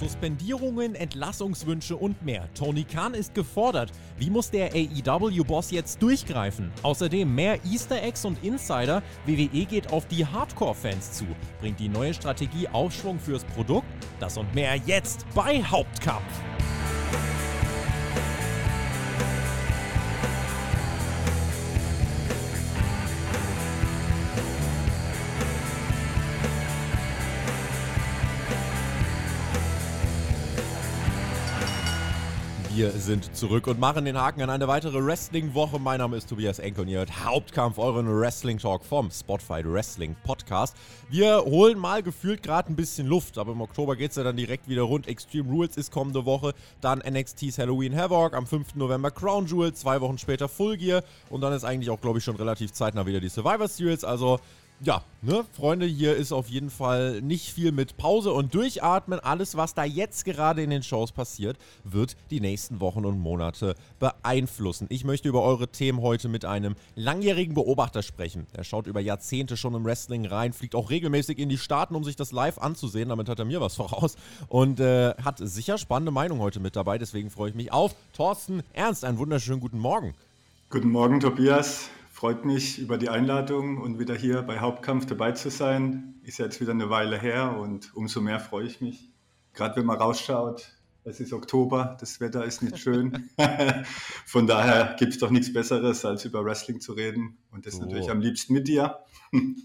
Suspendierungen, Entlassungswünsche und mehr. Tony Khan ist gefordert. Wie muss der AEW-Boss jetzt durchgreifen? Außerdem mehr Easter Eggs und Insider. WWE geht auf die Hardcore-Fans zu. Bringt die neue Strategie Aufschwung fürs Produkt? Das und mehr jetzt bei Hauptkampf. Wir sind zurück und machen den Haken an eine weitere Wrestling-Woche. Mein Name ist Tobias Enke und ihr hört Hauptkampf, euren Wrestling-Talk vom Spotify Wrestling Podcast. Wir holen mal gefühlt gerade ein bisschen Luft, aber im Oktober geht es ja dann direkt wieder rund. Extreme Rules ist kommende Woche, dann NXT's Halloween Havoc, am 5. November Crown Jewel, zwei Wochen später Full Gear und dann ist eigentlich auch, glaube ich, schon relativ zeitnah wieder die Survivor Series. Also ja, ne, Freunde, hier ist auf jeden Fall nicht viel mit Pause und Durchatmen. Alles, was da jetzt gerade in den Shows passiert, wird die nächsten Wochen und Monate beeinflussen. Ich möchte über eure Themen heute mit einem langjährigen Beobachter sprechen. Er schaut über Jahrzehnte schon im Wrestling rein, fliegt auch regelmäßig in die Staaten, um sich das live anzusehen. Damit hat er mir was voraus und äh, hat sicher spannende Meinung heute mit dabei. Deswegen freue ich mich auf Thorsten Ernst. Einen wunderschönen guten Morgen. Guten Morgen, Tobias. Freut mich über die Einladung und wieder hier bei Hauptkampf dabei zu sein. Ist jetzt wieder eine Weile her und umso mehr freue ich mich. Gerade wenn man rausschaut, es ist Oktober, das Wetter ist nicht schön. Von daher gibt es doch nichts Besseres, als über Wrestling zu reden. Und das oh. natürlich am liebsten mit dir.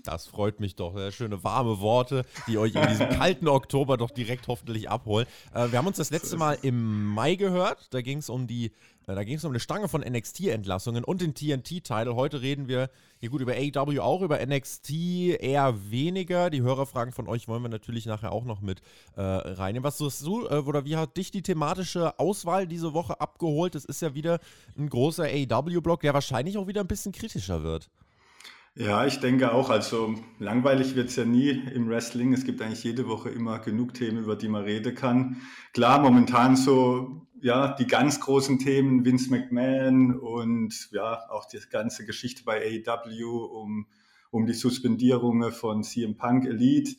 Das freut mich doch. Schöne warme Worte, die euch in diesem kalten Oktober doch direkt hoffentlich abholen. Äh, wir haben uns das letzte Mal im Mai gehört. Da ging es um die äh, da ging es um eine Stange von NXT-Entlassungen und den TNT-Title. Heute reden wir hier gut über AEW, auch über NXT eher weniger. Die Hörerfragen von euch wollen wir natürlich nachher auch noch mit äh, reinnehmen. Was sagst du, äh, oder wie hat dich die thematische Auswahl diese Woche abgeholt? Es ist ja wieder ein großer AEW-Block, der wahrscheinlich auch wieder ein bisschen kritischer wird. Ja, ich denke auch. Also langweilig wird es ja nie im Wrestling. Es gibt eigentlich jede Woche immer genug Themen, über die man reden kann. Klar, momentan so ja, die ganz großen Themen, Vince McMahon und ja, auch die ganze Geschichte bei AEW um, um die Suspendierungen von CM Punk Elite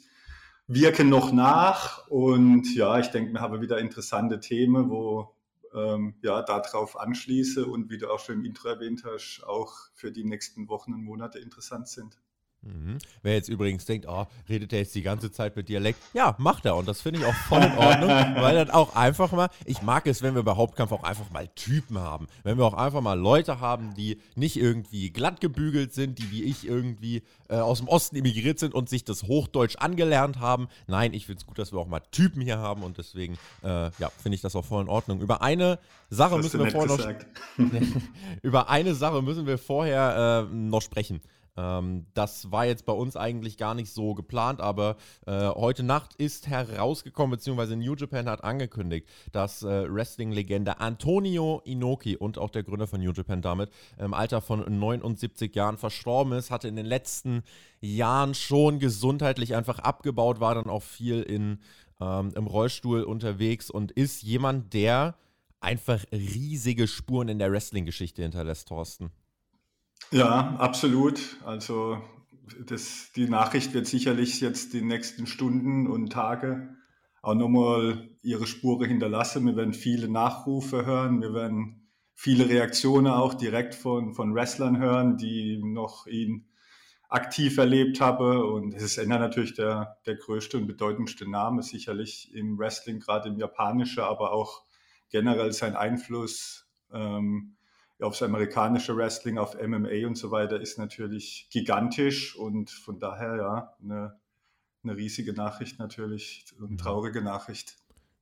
wirken noch nach. Und ja, ich denke, wir haben wieder interessante Themen, wo ähm, ja, darauf anschließe und wie du auch schon im Intro erwähnt hast, auch für die nächsten Wochen und Monate interessant sind. Mhm. Wer jetzt übrigens denkt, oh, redet er jetzt die ganze Zeit mit Dialekt? Ja, macht er und das finde ich auch voll in Ordnung, weil dann auch einfach mal, ich mag es, wenn wir bei Hauptkampf auch einfach mal Typen haben. Wenn wir auch einfach mal Leute haben, die nicht irgendwie glatt gebügelt sind, die wie ich irgendwie äh, aus dem Osten emigriert sind und sich das Hochdeutsch angelernt haben. Nein, ich finde es gut, dass wir auch mal Typen hier haben und deswegen, äh, ja, finde ich das auch voll in Ordnung. Über eine Sache müssen wir vorher noch, über eine Sache müssen wir vorher äh, noch sprechen. Ähm, das war jetzt bei uns eigentlich gar nicht so geplant, aber äh, heute Nacht ist herausgekommen, beziehungsweise New Japan hat angekündigt, dass äh, Wrestling-Legende Antonio Inoki und auch der Gründer von New Japan damit im Alter von 79 Jahren verstorben ist, hatte in den letzten Jahren schon gesundheitlich einfach abgebaut, war dann auch viel in, ähm, im Rollstuhl unterwegs und ist jemand, der einfach riesige Spuren in der Wrestling-Geschichte hinterlässt, Thorsten. Ja, absolut. Also das, die Nachricht wird sicherlich jetzt die nächsten Stunden und Tage auch nochmal ihre Spuren hinterlassen. Wir werden viele Nachrufe hören, wir werden viele Reaktionen auch direkt von, von Wrestlern hören, die noch ihn aktiv erlebt haben. Und es ist Ender natürlich der, der größte und bedeutendste Name, sicherlich im Wrestling, gerade im Japanischen, aber auch generell sein Einfluss ähm, aufs amerikanische Wrestling, auf MMA und so weiter ist natürlich gigantisch und von daher ja eine, eine riesige Nachricht natürlich und mhm. traurige Nachricht.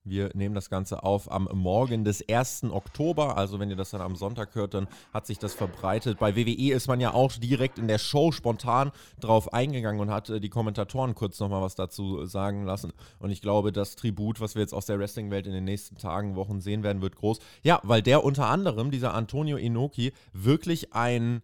Wir nehmen das Ganze auf am Morgen des 1. Oktober. Also wenn ihr das dann am Sonntag hört, dann hat sich das verbreitet. Bei WWE ist man ja auch direkt in der Show spontan drauf eingegangen und hat äh, die Kommentatoren kurz nochmal was dazu sagen lassen. Und ich glaube, das Tribut, was wir jetzt aus der Wrestling-Welt in den nächsten Tagen, Wochen sehen werden, wird groß. Ja, weil der unter anderem, dieser Antonio Inoki, wirklich ein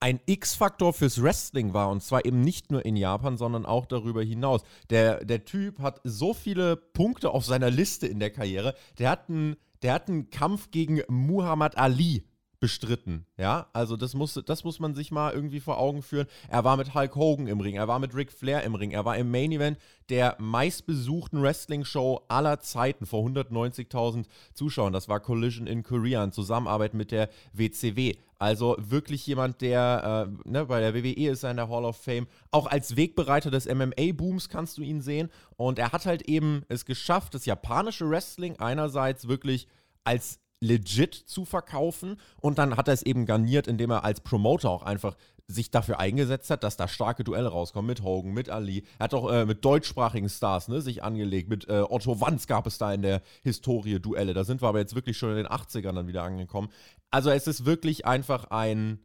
ein X-Faktor fürs Wrestling war. Und zwar eben nicht nur in Japan, sondern auch darüber hinaus. Der, der Typ hat so viele Punkte auf seiner Liste in der Karriere. Der hat einen, der hat einen Kampf gegen Muhammad Ali bestritten. Ja, also das muss, das muss man sich mal irgendwie vor Augen führen. Er war mit Hulk Hogan im Ring, er war mit Ric Flair im Ring, er war im Main Event der meistbesuchten Wrestling-Show aller Zeiten vor 190.000 Zuschauern. Das war Collision in Korea in Zusammenarbeit mit der WCW. Also wirklich jemand, der äh, ne, bei der WWE ist er in der Hall of Fame. Auch als Wegbereiter des MMA-Booms kannst du ihn sehen. Und er hat halt eben es geschafft, das japanische Wrestling einerseits wirklich als legit zu verkaufen. Und dann hat er es eben garniert, indem er als Promoter auch einfach sich dafür eingesetzt hat, dass da starke Duelle rauskommen mit Hogan, mit Ali. Er hat auch äh, mit deutschsprachigen Stars ne, sich angelegt. Mit äh, Otto Wanz gab es da in der Historie Duelle. Da sind wir aber jetzt wirklich schon in den 80ern dann wieder angekommen. Also es ist wirklich einfach ein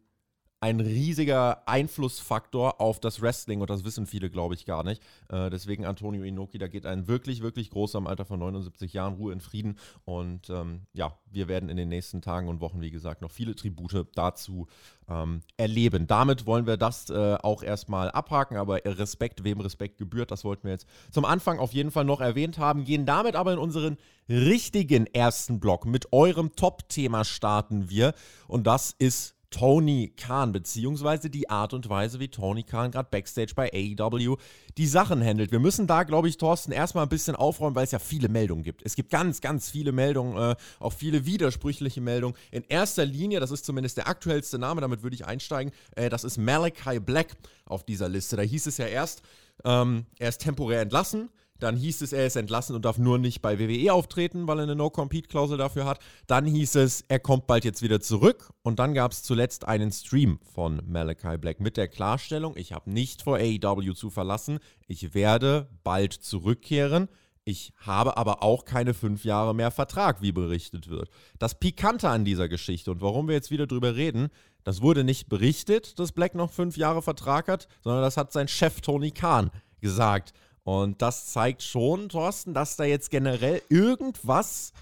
ein riesiger Einflussfaktor auf das Wrestling und das wissen viele, glaube ich, gar nicht. Äh, deswegen Antonio Inoki, da geht ein wirklich, wirklich großer im Alter von 79 Jahren Ruhe in Frieden. Und ähm, ja, wir werden in den nächsten Tagen und Wochen, wie gesagt, noch viele Tribute dazu ähm, erleben. Damit wollen wir das äh, auch erstmal abhaken, aber Respekt, wem Respekt gebührt, das wollten wir jetzt zum Anfang auf jeden Fall noch erwähnt haben. Gehen damit aber in unseren richtigen ersten Block. Mit eurem Top-Thema starten wir und das ist Tony Khan, beziehungsweise die Art und Weise, wie Tony Khan gerade backstage bei AEW die Sachen handelt. Wir müssen da, glaube ich, Thorsten, erstmal ein bisschen aufräumen, weil es ja viele Meldungen gibt. Es gibt ganz, ganz viele Meldungen, äh, auch viele widersprüchliche Meldungen. In erster Linie, das ist zumindest der aktuellste Name, damit würde ich einsteigen, äh, das ist Malachi Black auf dieser Liste. Da hieß es ja erst, ähm, er ist temporär entlassen. Dann hieß es, er ist entlassen und darf nur nicht bei WWE auftreten, weil er eine No-Compete-Klausel dafür hat. Dann hieß es, er kommt bald jetzt wieder zurück. Und dann gab es zuletzt einen Stream von Malachi Black mit der Klarstellung, ich habe nicht vor AEW zu verlassen. Ich werde bald zurückkehren. Ich habe aber auch keine fünf Jahre mehr Vertrag, wie berichtet wird. Das Pikante an dieser Geschichte und warum wir jetzt wieder drüber reden, das wurde nicht berichtet, dass Black noch fünf Jahre Vertrag hat, sondern das hat sein Chef Tony Khan gesagt. Und das zeigt schon, Thorsten, dass da jetzt generell irgendwas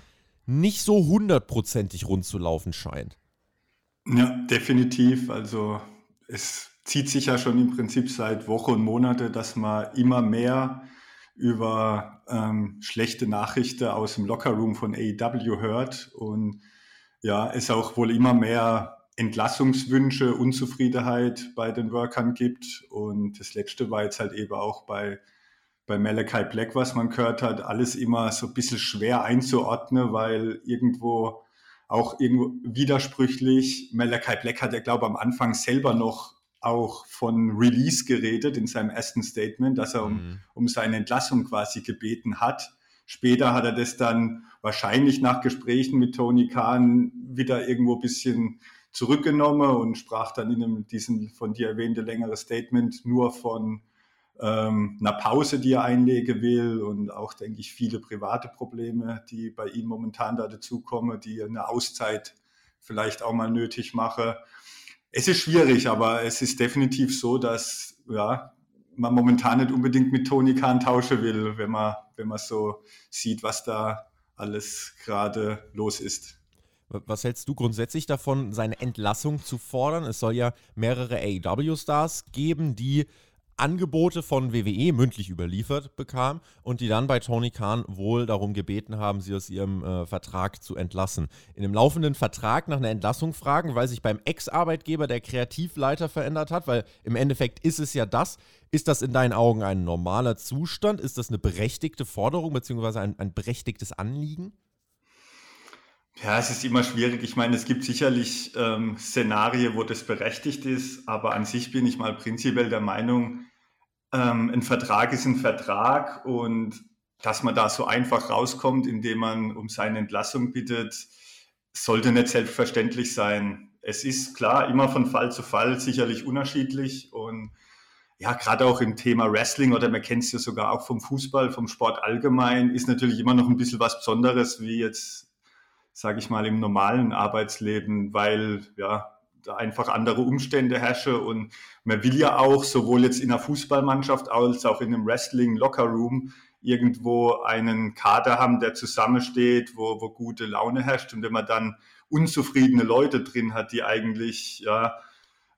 nicht so hundertprozentig rund zu laufen scheint. Ja, definitiv. Also es zieht sich ja schon im Prinzip seit Wochen und Monate, dass man immer mehr über ähm, schlechte Nachrichten aus dem Lockerroom von AEW hört und ja, es auch wohl immer mehr Entlassungswünsche, Unzufriedenheit bei den Workern gibt. Und das letzte war jetzt halt eben auch bei bei Malachi Black, was man gehört hat, alles immer so ein bisschen schwer einzuordnen, weil irgendwo auch irgendwo widersprüchlich. Malachi Black hat ja, glaube ich, am Anfang selber noch auch von Release geredet in seinem ersten Statement, dass er um, mhm. um seine Entlassung quasi gebeten hat. Später hat er das dann wahrscheinlich nach Gesprächen mit Tony Khan wieder irgendwo ein bisschen zurückgenommen und sprach dann in einem, diesem von dir erwähnte längere Statement nur von ähm, einer Pause, die er einlegen will und auch, denke ich, viele private Probleme, die bei ihm momentan da dazukommen, die eine Auszeit vielleicht auch mal nötig mache. Es ist schwierig, aber es ist definitiv so, dass ja, man momentan nicht unbedingt mit Toni Kahn tauschen will, wenn man, wenn man so sieht, was da alles gerade los ist. Was hältst du grundsätzlich davon, seine Entlassung zu fordern? Es soll ja mehrere AEW-Stars geben, die Angebote von WWE mündlich überliefert bekam und die dann bei Tony Khan wohl darum gebeten haben, sie aus ihrem äh, Vertrag zu entlassen. In dem laufenden Vertrag nach einer Entlassung fragen, weil sich beim Ex-Arbeitgeber der Kreativleiter verändert hat, weil im Endeffekt ist es ja das. Ist das in deinen Augen ein normaler Zustand? Ist das eine berechtigte Forderung bzw. Ein, ein berechtigtes Anliegen? Ja, es ist immer schwierig. Ich meine, es gibt sicherlich ähm, Szenarien, wo das berechtigt ist, aber an sich bin ich mal prinzipiell der Meinung, ähm, ein Vertrag ist ein Vertrag und dass man da so einfach rauskommt, indem man um seine Entlassung bittet, sollte nicht selbstverständlich sein. Es ist klar immer von Fall zu Fall sicherlich unterschiedlich und ja, gerade auch im Thema Wrestling oder man kennt es ja sogar auch vom Fußball, vom Sport allgemein, ist natürlich immer noch ein bisschen was Besonderes wie jetzt, sage ich mal, im normalen Arbeitsleben, weil ja, einfach andere Umstände herrschen und man will ja auch sowohl jetzt in einer Fußballmannschaft als auch in einem Wrestling Lockerroom irgendwo einen Kader haben, der zusammensteht, wo, wo gute Laune herrscht. Und wenn man dann unzufriedene Leute drin hat, die eigentlich ja,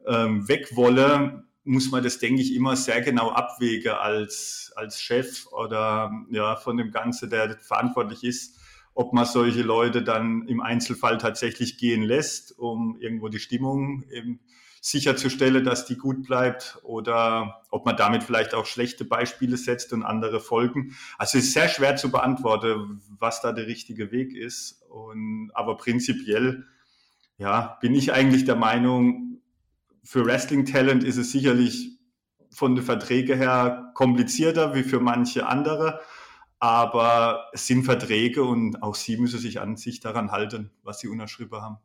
ähm, weg wollen, muss man das, denke ich, immer sehr genau abwägen als, als Chef oder ja, von dem Ganzen, der verantwortlich ist ob man solche Leute dann im Einzelfall tatsächlich gehen lässt, um irgendwo die Stimmung eben sicherzustellen, dass die gut bleibt oder ob man damit vielleicht auch schlechte Beispiele setzt und andere folgen. Also es ist sehr schwer zu beantworten, was da der richtige Weg ist. Und, aber prinzipiell, ja, bin ich eigentlich der Meinung, für Wrestling Talent ist es sicherlich von den Verträgen her komplizierter wie für manche andere. Aber es sind Verträge und auch sie müssen sich an sich daran halten, was sie unterschrieben haben.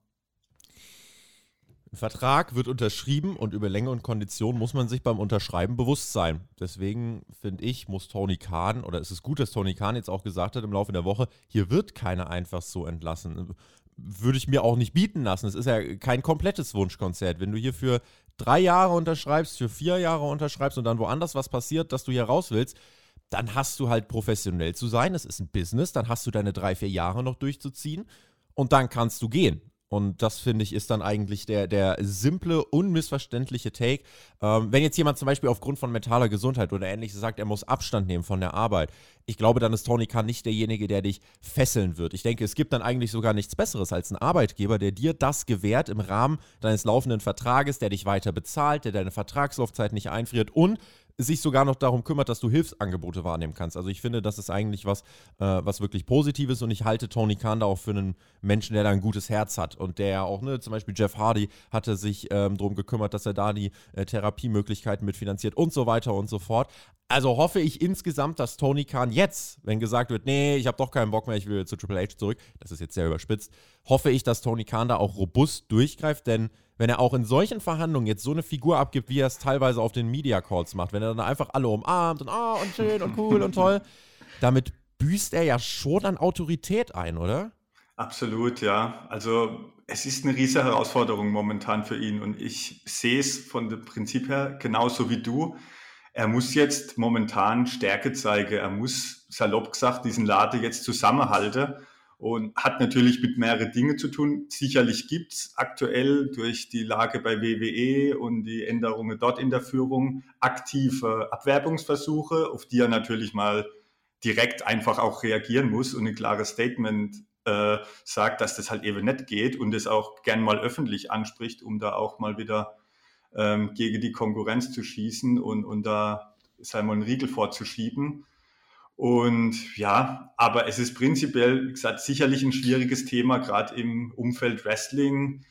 Ein Vertrag wird unterschrieben und über Länge und Kondition muss man sich beim Unterschreiben bewusst sein. Deswegen finde ich, muss Tony Khan, oder es ist gut, dass Tony Khan jetzt auch gesagt hat im Laufe der Woche, hier wird keiner einfach so entlassen. Würde ich mir auch nicht bieten lassen. Es ist ja kein komplettes Wunschkonzert. Wenn du hier für drei Jahre unterschreibst, für vier Jahre unterschreibst und dann woanders was passiert, dass du hier raus willst, dann hast du halt professionell zu sein. Es ist ein Business, dann hast du deine drei, vier Jahre noch durchzuziehen und dann kannst du gehen. Und das finde ich ist dann eigentlich der, der simple, unmissverständliche Take. Ähm, wenn jetzt jemand zum Beispiel aufgrund von mentaler Gesundheit oder ähnliches sagt, er muss Abstand nehmen von der Arbeit, ich glaube, dann ist Tony Khan nicht derjenige, der dich fesseln wird. Ich denke, es gibt dann eigentlich sogar nichts Besseres als einen Arbeitgeber, der dir das gewährt im Rahmen deines laufenden Vertrages, der dich weiter bezahlt, der deine Vertragslaufzeit nicht einfriert und sich sogar noch darum kümmert, dass du Hilfsangebote wahrnehmen kannst. Also ich finde, das ist eigentlich was, äh, was wirklich Positives und ich halte Tony Khan da auch für einen Menschen, der da ein gutes Herz hat und der auch, ne, zum Beispiel Jeff Hardy hatte sich ähm, darum gekümmert, dass er da die äh, Therapiemöglichkeiten mitfinanziert und so weiter und so fort. Also hoffe ich insgesamt, dass Tony Khan jetzt, wenn gesagt wird, nee, ich habe doch keinen Bock mehr, ich will zu Triple H zurück, das ist jetzt sehr überspitzt, hoffe ich, dass Tony Khan da auch robust durchgreift, denn wenn er auch in solchen Verhandlungen jetzt so eine Figur abgibt, wie er es teilweise auf den Media Calls macht, wenn er dann einfach alle umarmt und ah und schön und cool und toll, damit büßt er ja schon an Autorität ein, oder? Absolut, ja. Also es ist eine riesige Herausforderung momentan für ihn und ich sehe es von dem Prinzip her genauso wie du. Er muss jetzt momentan Stärke zeigen. Er muss, salopp gesagt, diesen Lade jetzt zusammenhalten und hat natürlich mit mehreren Dingen zu tun. Sicherlich gibt es aktuell durch die Lage bei WWE und die Änderungen dort in der Führung aktive Abwerbungsversuche, auf die er natürlich mal direkt einfach auch reagieren muss und ein klares Statement äh, sagt, dass das halt eben nicht geht und es auch gern mal öffentlich anspricht, um da auch mal wieder ähm, gegen die Konkurrenz zu schießen und, und da einen Riegel vorzuschieben. Und ja, aber es ist prinzipiell, wie gesagt, sicherlich ein schwieriges Thema, gerade im Umfeld Wrestling,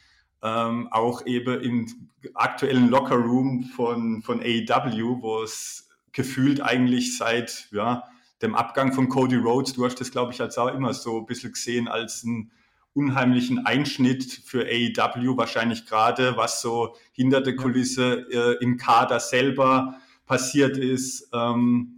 ähm, auch eben im aktuellen Lockerroom von, von AEW, wo es gefühlt eigentlich seit ja, dem Abgang von Cody Rhodes, du hast das, glaube ich, als auch immer so ein bisschen gesehen als einen unheimlichen Einschnitt für AEW, wahrscheinlich gerade, was so hinter der Kulisse äh, im Kader selber passiert ist. Ähm,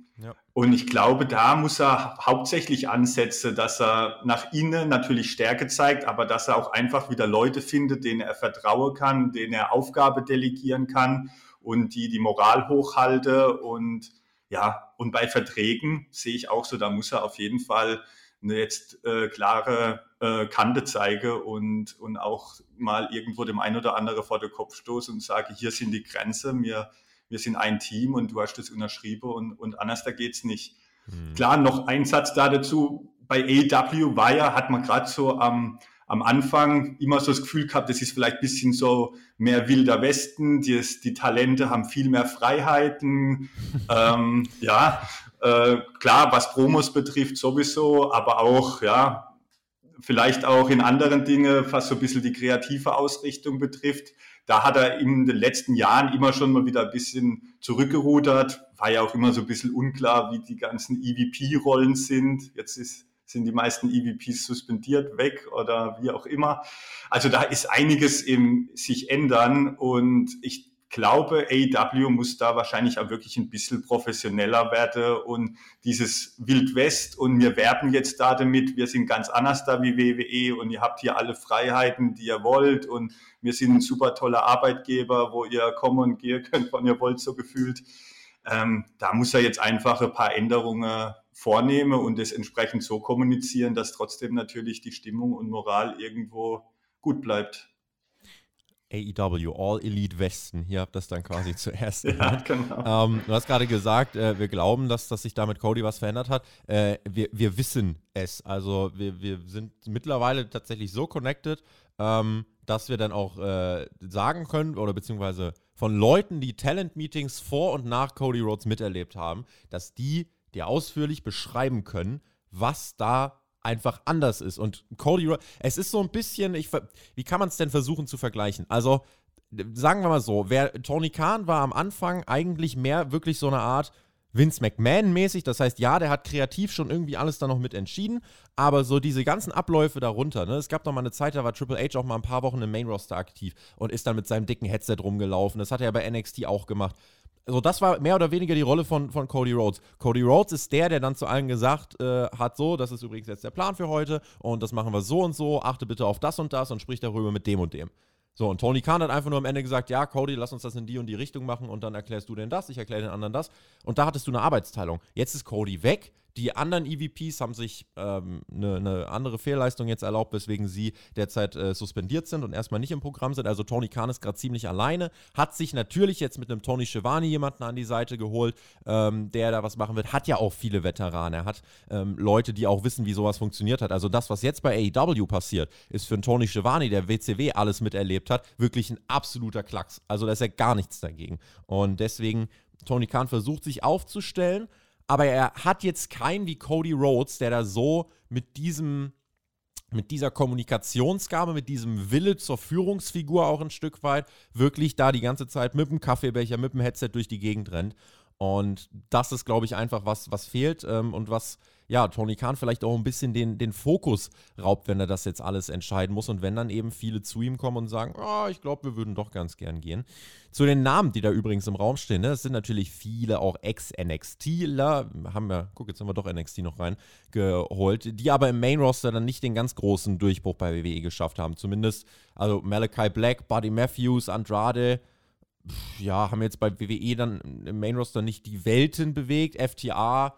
und ich glaube, da muss er hauptsächlich ansetzen, dass er nach innen natürlich Stärke zeigt, aber dass er auch einfach wieder Leute findet, denen er vertrauen kann, denen er Aufgabe delegieren kann und die die Moral hochhalte. Und ja, und bei Verträgen sehe ich auch so, da muss er auf jeden Fall eine jetzt äh, klare äh, Kante zeigen und, und auch mal irgendwo dem einen oder anderen vor den Kopf stoßen und sage, hier sind die Grenzen, mir wir sind ein Team und du hast das unterschrieben und, und anders da geht es nicht. Mhm. Klar, noch ein Satz da dazu. Bei AEW war ja, hat man gerade so am, am Anfang immer so das Gefühl gehabt, das ist vielleicht ein bisschen so mehr wilder Westen, die, die Talente haben viel mehr Freiheiten. ähm, ja, äh, klar, was Promos betrifft sowieso, aber auch, ja, vielleicht auch in anderen Dingen, was so ein bisschen die kreative Ausrichtung betrifft. Da hat er in den letzten Jahren immer schon mal wieder ein bisschen zurückgerudert. War ja auch immer so ein bisschen unklar, wie die ganzen EVP-Rollen sind. Jetzt ist, sind die meisten EVPs suspendiert weg oder wie auch immer. Also da ist einiges im sich ändern und ich glaube, AEW muss da wahrscheinlich auch wirklich ein bisschen professioneller werden und dieses Wild West und wir werben jetzt da damit, wir sind ganz anders da wie WWE und ihr habt hier alle Freiheiten, die ihr wollt und wir sind ein super toller Arbeitgeber, wo ihr kommen und gehen könnt, wann ihr wollt, so gefühlt. Ähm, da muss er jetzt einfach ein paar Änderungen vornehmen und es entsprechend so kommunizieren, dass trotzdem natürlich die Stimmung und Moral irgendwo gut bleibt. AEW, All Elite Westen. Hier habt ihr das dann quasi zuerst. ja, genau. Ähm, du hast gerade gesagt, äh, wir glauben, dass, dass sich da mit Cody was verändert hat. Äh, wir, wir wissen es. Also wir, wir sind mittlerweile tatsächlich so connected, ähm, dass wir dann auch äh, sagen können oder beziehungsweise von Leuten, die Talent-Meetings vor und nach Cody Rhodes miterlebt haben, dass die dir ausführlich beschreiben können, was da einfach anders ist. Und Cody es ist so ein bisschen, ich, wie kann man es denn versuchen zu vergleichen? Also, sagen wir mal so, wer, Tony Khan war am Anfang eigentlich mehr wirklich so eine Art Vince McMahon-mäßig. Das heißt, ja, der hat kreativ schon irgendwie alles da noch mit entschieden, aber so diese ganzen Abläufe darunter, ne? Es gab noch mal eine Zeit, da war Triple H auch mal ein paar Wochen im Main-Roster aktiv und ist dann mit seinem dicken Headset rumgelaufen. Das hat er bei NXT auch gemacht. Also das war mehr oder weniger die Rolle von, von Cody Rhodes. Cody Rhodes ist der, der dann zu allen gesagt äh, hat, so, das ist übrigens jetzt der Plan für heute und das machen wir so und so, achte bitte auf das und das und sprich darüber mit dem und dem. So, und Tony Khan hat einfach nur am Ende gesagt, ja, Cody, lass uns das in die und die Richtung machen und dann erklärst du denn das, ich erkläre den anderen das. Und da hattest du eine Arbeitsteilung. Jetzt ist Cody weg, die anderen EVPs haben sich ähm, eine, eine, andere Fehlleistung jetzt erlaubt, weswegen sie derzeit äh, suspendiert sind und erstmal nicht im Programm sind. Also Tony Khan ist gerade ziemlich alleine, hat sich natürlich jetzt mit einem Tony Schiavone jemanden an die Seite geholt, ähm, der da was machen wird. Hat ja auch viele Veteranen. Er hat ähm, Leute, die auch wissen, wie sowas funktioniert hat. Also das, was jetzt bei AEW passiert, ist für einen Tony Schiavone, der WCW alles miterlebt hat, wirklich ein absoluter Klacks. Also da ist ja gar nichts dagegen. Und deswegen, Tony Khan versucht sich aufzustellen aber er hat jetzt keinen wie Cody Rhodes, der da so mit diesem mit dieser Kommunikationsgabe, mit diesem Wille zur Führungsfigur auch ein Stück weit, wirklich da die ganze Zeit mit dem Kaffeebecher, mit dem Headset durch die Gegend rennt. Und das ist, glaube ich, einfach was, was fehlt ähm, und was ja, Tony Khan vielleicht auch ein bisschen den, den Fokus raubt, wenn er das jetzt alles entscheiden muss und wenn dann eben viele zu ihm kommen und sagen, oh, ich glaube, wir würden doch ganz gern gehen. Zu den Namen, die da übrigens im Raum stehen, ne, das sind natürlich viele auch Ex-NXTler, haben wir, guck, jetzt haben wir doch NXT noch reingeholt, die aber im Main-Roster dann nicht den ganz großen Durchbruch bei WWE geschafft haben. Zumindest, also Malachi Black, Buddy Matthews, Andrade, ja, haben jetzt bei WWE dann im Main-Roster nicht die Welten bewegt. FTA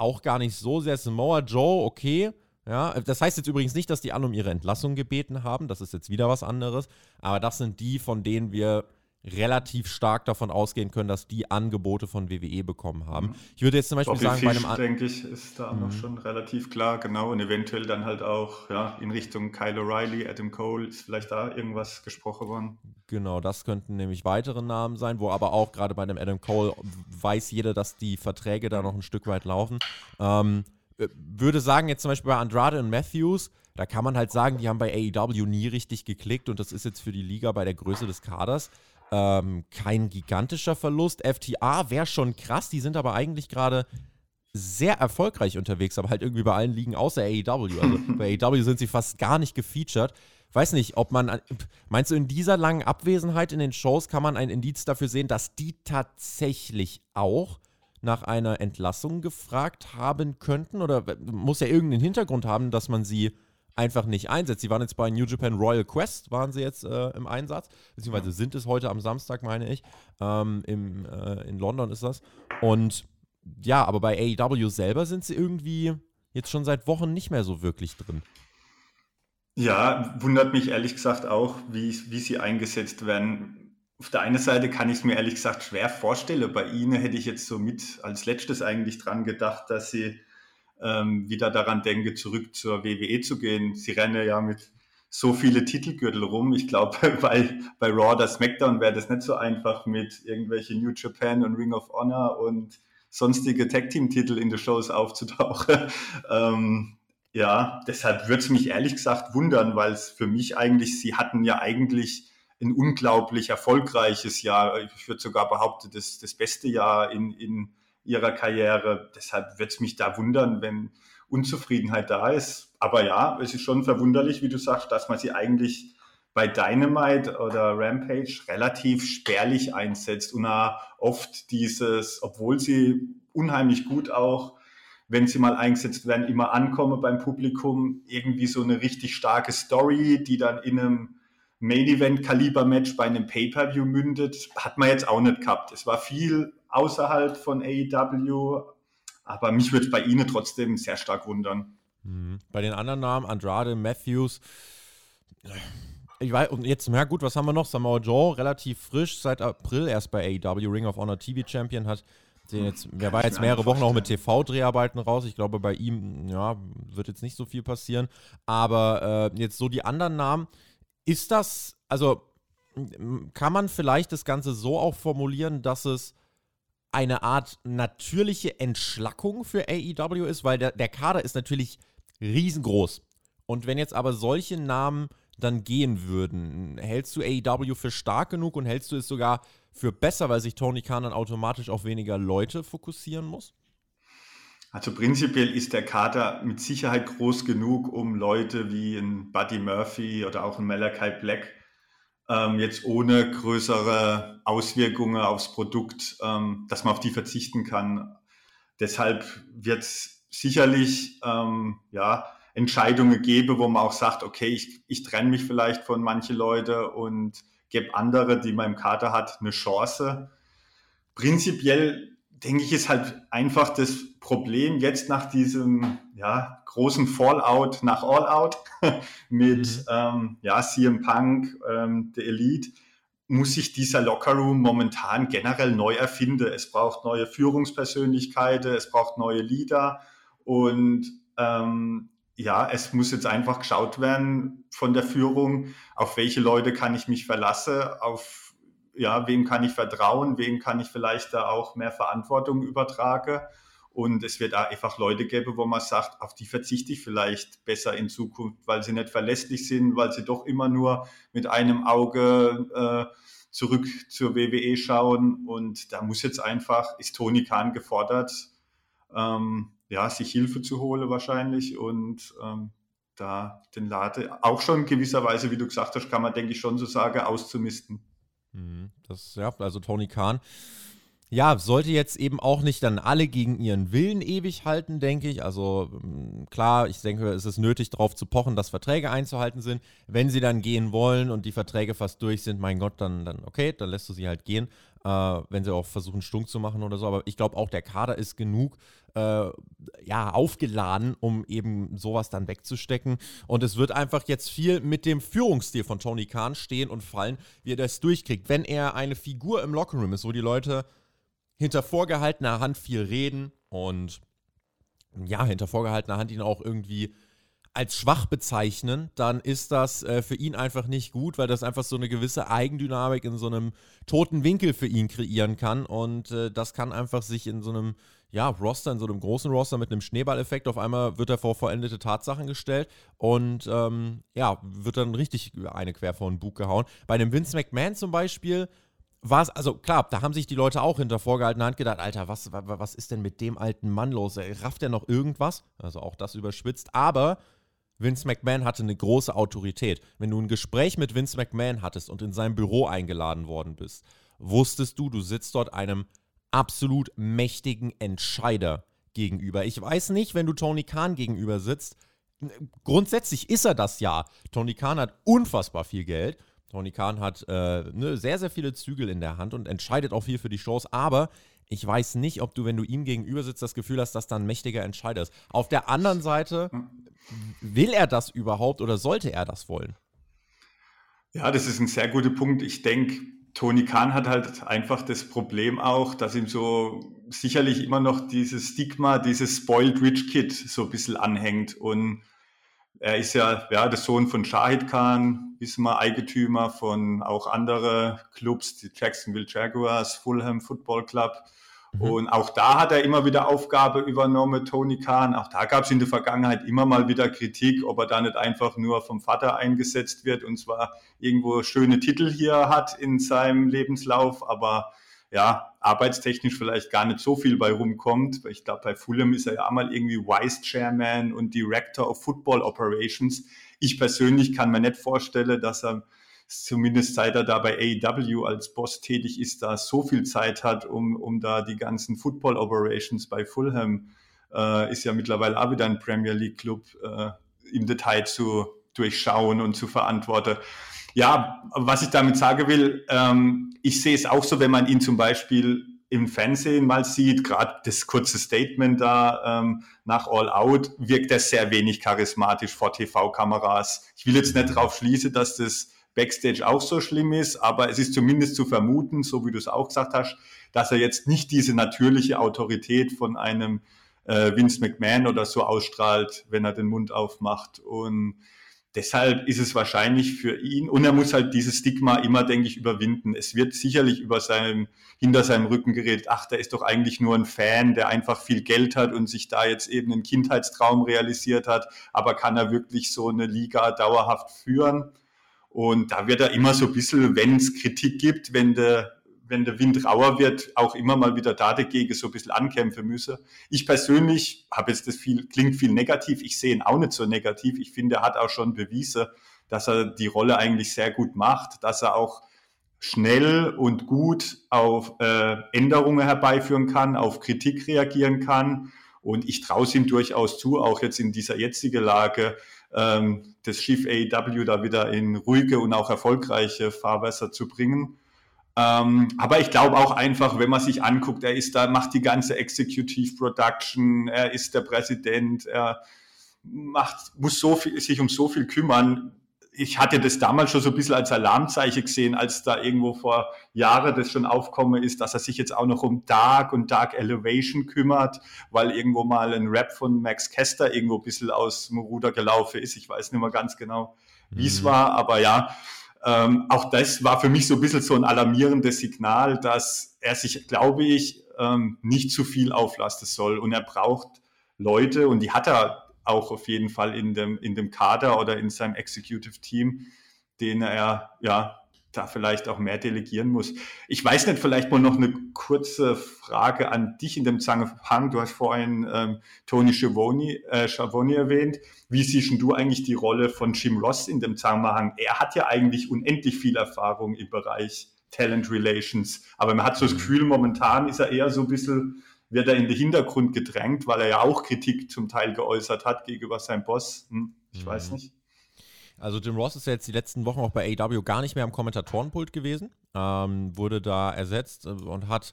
auch gar nicht so sehr. Samoa Joe, okay. Ja, das heißt jetzt übrigens nicht, dass die alle um ihre Entlassung gebeten haben. Das ist jetzt wieder was anderes. Aber das sind die, von denen wir relativ stark davon ausgehen können, dass die Angebote von WWE bekommen haben. Mhm. Ich würde jetzt zum Beispiel Bobby sagen, Fish, bei einem denke ich, ist da mhm. noch schon relativ klar, genau, und eventuell dann halt auch ja, in Richtung Kyle O'Reilly, Adam Cole, ist vielleicht da irgendwas gesprochen worden. Genau, das könnten nämlich weitere Namen sein, wo aber auch gerade bei dem Adam Cole weiß jeder, dass die Verträge da noch ein Stück weit laufen. Ähm, äh, würde sagen, jetzt zum Beispiel bei Andrade und Matthews, da kann man halt sagen, die haben bei AEW nie richtig geklickt und das ist jetzt für die Liga bei der Größe des Kaders ähm, kein gigantischer Verlust. FTA wäre schon krass, die sind aber eigentlich gerade sehr erfolgreich unterwegs, aber halt irgendwie bei allen Ligen außer AEW. Also bei AEW sind sie fast gar nicht gefeatured. Weiß nicht, ob man, meinst du, in dieser langen Abwesenheit in den Shows kann man ein Indiz dafür sehen, dass die tatsächlich auch nach einer Entlassung gefragt haben könnten? Oder muss ja irgendeinen Hintergrund haben, dass man sie einfach nicht einsetzt. Sie waren jetzt bei New Japan Royal Quest, waren sie jetzt äh, im Einsatz, beziehungsweise sind es heute am Samstag, meine ich. Ähm, im, äh, in London ist das. Und ja, aber bei AEW selber sind sie irgendwie jetzt schon seit Wochen nicht mehr so wirklich drin. Ja, wundert mich ehrlich gesagt auch, wie, wie sie eingesetzt werden. Auf der einen Seite kann ich es mir ehrlich gesagt schwer vorstellen. Bei ihnen hätte ich jetzt so mit als letztes eigentlich dran gedacht, dass sie ähm, wieder daran denke, zurück zur WWE zu gehen. Sie rennen ja mit so viele Titelgürtel rum. Ich glaube, bei, bei Raw oder SmackDown wäre das nicht so einfach mit irgendwelchen New Japan und Ring of Honor und sonstige Tag-Team-Titel in den Shows aufzutauchen. ähm, ja, deshalb würde es mich ehrlich gesagt wundern, weil es für mich eigentlich, sie hatten ja eigentlich ein unglaublich erfolgreiches Jahr. Ich würde sogar behaupten, das, das beste Jahr in, in ihrer Karriere. Deshalb wird es mich da wundern, wenn Unzufriedenheit da ist. Aber ja, es ist schon verwunderlich, wie du sagst, dass man sie eigentlich bei Dynamite oder Rampage relativ spärlich einsetzt und oft dieses, obwohl sie unheimlich gut auch, wenn sie mal eingesetzt werden, immer ankommen beim Publikum, irgendwie so eine richtig starke Story, die dann in einem Main-Event-Kaliber-Match bei einem Pay-Per-View mündet, hat man jetzt auch nicht gehabt. Es war viel außerhalb von AEW, aber mich würde es bei Ihnen trotzdem sehr stark wundern. Mhm. Bei den anderen Namen, Andrade, Matthews, ich weiß, und jetzt, na gut, was haben wir noch? Samoa Joe, relativ frisch, seit April erst bei AEW, Ring of Honor TV Champion, hat den jetzt, der war jetzt mehrere Wochen auch mit TV-Dreharbeiten raus. Ich glaube, bei ihm, ja, wird jetzt nicht so viel passieren. Aber äh, jetzt so die anderen Namen, ist das, also kann man vielleicht das Ganze so auch formulieren, dass es eine Art natürliche Entschlackung für AEW ist, weil der, der Kader ist natürlich riesengroß. Und wenn jetzt aber solche Namen dann gehen würden, hältst du AEW für stark genug und hältst du es sogar für besser, weil sich Tony Khan dann automatisch auf weniger Leute fokussieren muss? Also prinzipiell ist der Kader mit Sicherheit groß genug, um Leute wie ein Buddy Murphy oder auch ein Malachi Black ähm, jetzt ohne größere Auswirkungen aufs Produkt, ähm, dass man auf die verzichten kann. Deshalb wird es sicherlich ähm, ja, Entscheidungen geben, wo man auch sagt, okay, ich, ich trenne mich vielleicht von manchen Leuten und gebe andere, die man im Kader hat, eine Chance. Prinzipiell denke ich, ist halt einfach das Problem jetzt nach diesem ja, großen Fallout nach All Out mit mhm. ähm, ja, CM Punk, ähm, der Elite, muss sich dieser Lockerroom momentan generell neu erfinden. Es braucht neue Führungspersönlichkeiten, es braucht neue Leader und ähm, ja, es muss jetzt einfach geschaut werden von der Führung, auf welche Leute kann ich mich verlassen, auf ja, wem kann ich vertrauen, wem kann ich vielleicht da auch mehr Verantwortung übertragen. Und es wird auch einfach Leute geben, wo man sagt, auf die verzichte ich vielleicht besser in Zukunft, weil sie nicht verlässlich sind, weil sie doch immer nur mit einem Auge äh, zurück zur WWE schauen. Und da muss jetzt einfach, ist Tony Khan gefordert, ähm, ja, sich Hilfe zu holen wahrscheinlich und ähm, da den Lade auch schon gewisserweise, wie du gesagt hast, kann man, denke ich, schon so sagen, auszumisten. Mhm. Das, ja, also Tony Khan. Ja, sollte jetzt eben auch nicht dann alle gegen ihren Willen ewig halten, denke ich. Also mm, klar, ich denke, es ist nötig, darauf zu pochen, dass Verträge einzuhalten sind. Wenn sie dann gehen wollen und die Verträge fast durch sind, mein Gott, dann, dann okay, dann lässt du sie halt gehen, äh, wenn sie auch versuchen, stunk zu machen oder so. Aber ich glaube auch, der Kader ist genug äh, ja, aufgeladen, um eben sowas dann wegzustecken. Und es wird einfach jetzt viel mit dem Führungsstil von Tony Khan stehen und fallen, wie er das durchkriegt. Wenn er eine Figur im Lockerroom ist, wo die Leute hinter vorgehaltener Hand viel reden und ja, hinter vorgehaltener Hand ihn auch irgendwie als schwach bezeichnen, dann ist das äh, für ihn einfach nicht gut, weil das einfach so eine gewisse Eigendynamik in so einem toten Winkel für ihn kreieren kann. Und äh, das kann einfach sich in so einem ja, Roster, in so einem großen Roster mit einem Schneeballeffekt, auf einmal wird er vor vollendete Tatsachen gestellt und ähm, ja, wird dann richtig eine quer vor den Bug gehauen. Bei einem Vince McMahon zum Beispiel war es, also klar, da haben sich die Leute auch hinter vorgehaltener Hand gedacht, Alter, was, was ist denn mit dem alten Mann los? Rafft er noch irgendwas? Also auch das überspitzt, aber Vince McMahon hatte eine große Autorität. Wenn du ein Gespräch mit Vince McMahon hattest und in sein Büro eingeladen worden bist, wusstest du, du sitzt dort einem absolut mächtigen Entscheider gegenüber. Ich weiß nicht, wenn du Tony Khan gegenüber sitzt, grundsätzlich ist er das ja. Tony Khan hat unfassbar viel Geld. Tony Khan hat äh, ne, sehr, sehr viele Zügel in der Hand und entscheidet auch viel für die Shows. Aber ich weiß nicht, ob du, wenn du ihm gegenüber sitzt, das Gefühl hast, dass da ein mächtiger Entscheider ist. Auf der anderen Seite, will er das überhaupt oder sollte er das wollen? Ja, das ist ein sehr guter Punkt. Ich denke, Tony Khan hat halt einfach das Problem auch, dass ihm so sicherlich immer noch dieses Stigma, dieses Spoiled Rich Kid so ein bisschen anhängt. Und er ist ja, ja der Sohn von Shahid Khan, wir, Eigentümer von auch andere Clubs, die Jacksonville Jaguars, Fulham Football Club. Mhm. Und auch da hat er immer wieder Aufgabe übernommen, Tony Khan. Auch da gab es in der Vergangenheit immer mal wieder Kritik, ob er da nicht einfach nur vom Vater eingesetzt wird und zwar irgendwo schöne Titel hier hat in seinem Lebenslauf, aber ja, arbeitstechnisch vielleicht gar nicht so viel bei rumkommt. Ich glaube, bei Fulham ist er ja einmal irgendwie Vice Chairman und Director of Football Operations. Ich persönlich kann mir nicht vorstellen, dass er zumindest seit er da bei AEW als Boss tätig ist, da so viel Zeit hat, um, um da die ganzen Football Operations bei Fulham, äh, ist ja mittlerweile auch wieder ein Premier League Club, äh, im Detail zu durchschauen und zu verantworten. Ja, was ich damit sagen will, ähm, ich sehe es auch so, wenn man ihn zum Beispiel im Fernsehen mal sieht, gerade das kurze Statement da ähm, nach All Out, wirkt er sehr wenig charismatisch vor TV-Kameras. Ich will jetzt nicht darauf schließen, dass das Backstage auch so schlimm ist, aber es ist zumindest zu vermuten, so wie du es auch gesagt hast, dass er jetzt nicht diese natürliche Autorität von einem äh, Vince McMahon oder so ausstrahlt, wenn er den Mund aufmacht. Und deshalb ist es wahrscheinlich für ihn, und er muss halt dieses Stigma immer, denke ich, überwinden. Es wird sicherlich über seinem, hinter seinem Rücken geredet, ach, der ist doch eigentlich nur ein Fan, der einfach viel Geld hat und sich da jetzt eben einen Kindheitstraum realisiert hat, aber kann er wirklich so eine Liga dauerhaft führen? Und da wird er immer so ein bisschen, wenn es Kritik gibt, wenn der wenn der Wind rauer wird, auch immer mal wieder da dagegen so ein bisschen ankämpfen müsse. Ich persönlich habe jetzt das viel, klingt viel negativ. Ich sehe ihn auch nicht so negativ. Ich finde, er hat auch schon bewiesen, dass er die Rolle eigentlich sehr gut macht, dass er auch schnell und gut auf äh, Änderungen herbeiführen kann, auf Kritik reagieren kann. Und ich traue es ihm durchaus zu, auch jetzt in dieser jetzigen Lage, ähm, das Schiff AEW da wieder in ruhige und auch erfolgreiche Fahrwässer zu bringen. Ähm, aber ich glaube auch einfach, wenn man sich anguckt, er ist da, macht die ganze Executive Production, er ist der Präsident, er macht, muss so viel, sich um so viel kümmern. Ich hatte das damals schon so ein bisschen als Alarmzeichen gesehen, als da irgendwo vor Jahren das schon aufkommen ist, dass er sich jetzt auch noch um Dark und Dark Elevation kümmert, weil irgendwo mal ein Rap von Max Kester irgendwo ein bisschen aus dem Ruder gelaufen ist. Ich weiß nicht mehr ganz genau, wie es mhm. war, aber ja, ähm, auch das war für mich so ein bisschen so ein alarmierendes Signal, dass er sich, glaube ich, ähm, nicht zu viel auflasten soll. Und er braucht Leute, und die hat er auch auf jeden Fall in dem, in dem Kader oder in seinem Executive Team, denen er ja da vielleicht auch mehr delegieren muss. Ich weiß nicht, vielleicht mal noch eine kurze Frage an dich in dem Zusammenhang. Du hast vorhin ähm, Tony Schiavone, äh, Schiavone erwähnt. Wie siehst du eigentlich die Rolle von Jim Ross in dem Zusammenhang? Er hat ja eigentlich unendlich viel Erfahrung im Bereich Talent Relations, aber man hat so das mhm. Gefühl, momentan ist er eher so ein bisschen, wird er in den Hintergrund gedrängt, weil er ja auch Kritik zum Teil geäußert hat gegenüber seinem Boss. Hm, ich mhm. weiß nicht. Also Jim Ross ist ja jetzt die letzten Wochen auch bei AW gar nicht mehr am Kommentatorenpult gewesen, ähm, wurde da ersetzt äh, und hat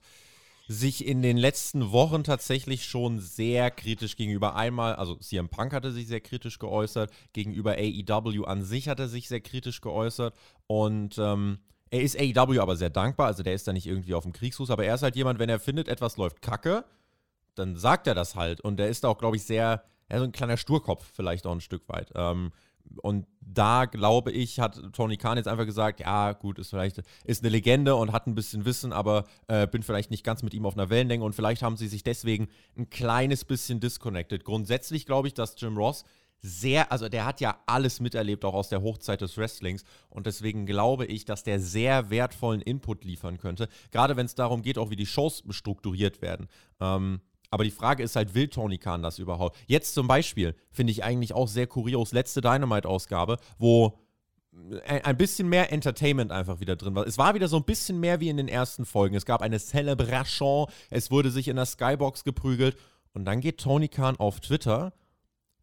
sich in den letzten Wochen tatsächlich schon sehr kritisch gegenüber einmal, also CM Punk hatte sich sehr kritisch geäußert, gegenüber AEW an sich hat er sich sehr kritisch geäußert und ähm, er ist AEW aber sehr dankbar, also der ist da nicht irgendwie auf dem Kriegsfuß, aber er ist halt jemand, wenn er findet, etwas läuft kacke, dann sagt er das halt und der ist auch, glaube ich, sehr, ja, so ein kleiner Sturkopf vielleicht auch ein Stück weit. Ähm, und da glaube ich, hat Tony Khan jetzt einfach gesagt, ja, gut, ist vielleicht ist eine Legende und hat ein bisschen Wissen, aber äh, bin vielleicht nicht ganz mit ihm auf einer Wellenlänge und vielleicht haben sie sich deswegen ein kleines bisschen disconnected. Grundsätzlich glaube ich, dass Jim Ross sehr, also der hat ja alles miterlebt, auch aus der Hochzeit des Wrestlings. Und deswegen glaube ich, dass der sehr wertvollen Input liefern könnte. Gerade wenn es darum geht, auch wie die Shows strukturiert werden. Ähm, aber die Frage ist halt, will Tony Khan das überhaupt? Jetzt zum Beispiel finde ich eigentlich auch sehr kurios, letzte Dynamite-Ausgabe, wo ein bisschen mehr Entertainment einfach wieder drin war. Es war wieder so ein bisschen mehr wie in den ersten Folgen. Es gab eine Celebration, es wurde sich in der Skybox geprügelt und dann geht Tony Khan auf Twitter